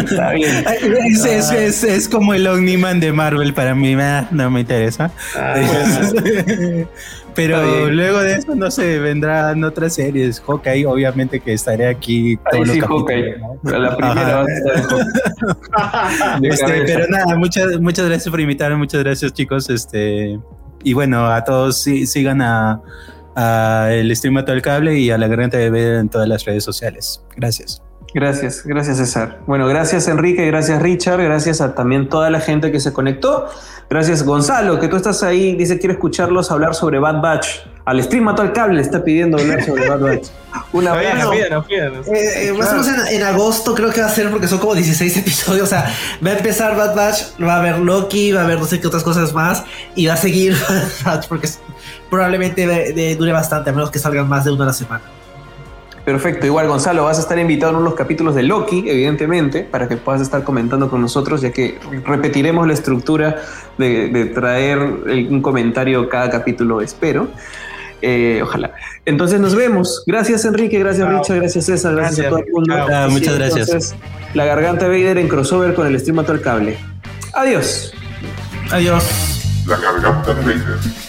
Está bien. <laughs> Es, es, es, es, como el Omniman de Marvel para mí, no me interesa. Ah, <laughs> Pero luego de eso, no sé, vendrán otras series. Hawkeye, obviamente que estaré aquí. Todos Ahí sí, Hawkeye. La primera. <laughs> este, pero nada, muchas, muchas gracias por invitarme, muchas gracias chicos. Este, y bueno, a todos sí, sigan a a el stream a todo el cable y a la garganta de ver en todas las redes sociales. Gracias. Gracias, gracias César. Bueno, gracias Enrique, gracias Richard, gracias a también toda la gente que se conectó. Gracias Gonzalo, que tú estás ahí, dice quiero escucharlos hablar sobre Bad Batch. Al stream a todo el cable le está pidiendo hablar sobre Bad Batch. <laughs> Una vez. Eh, eh, más o menos en, en, agosto creo que va a ser porque son como 16 episodios. O sea, va a empezar Bad Batch, va a haber Loki, va a haber no sé qué otras cosas más y va a seguir <laughs> Bad Batch porque probablemente de, de, dure bastante, a menos que salgan más de una a la semana. Perfecto, igual Gonzalo, vas a estar invitado en unos capítulos de Loki, evidentemente, para que puedas estar comentando con nosotros, ya que repetiremos la estructura de, de traer un comentario cada capítulo, espero. Eh, ojalá. Entonces nos vemos. Gracias Enrique, gracias Richard, gracias César, gracias, a todo el mundo. Ah, muchas gracias. la garganta Vader en crossover con el stream al cable. Adiós. Adiós. La garganta Vader.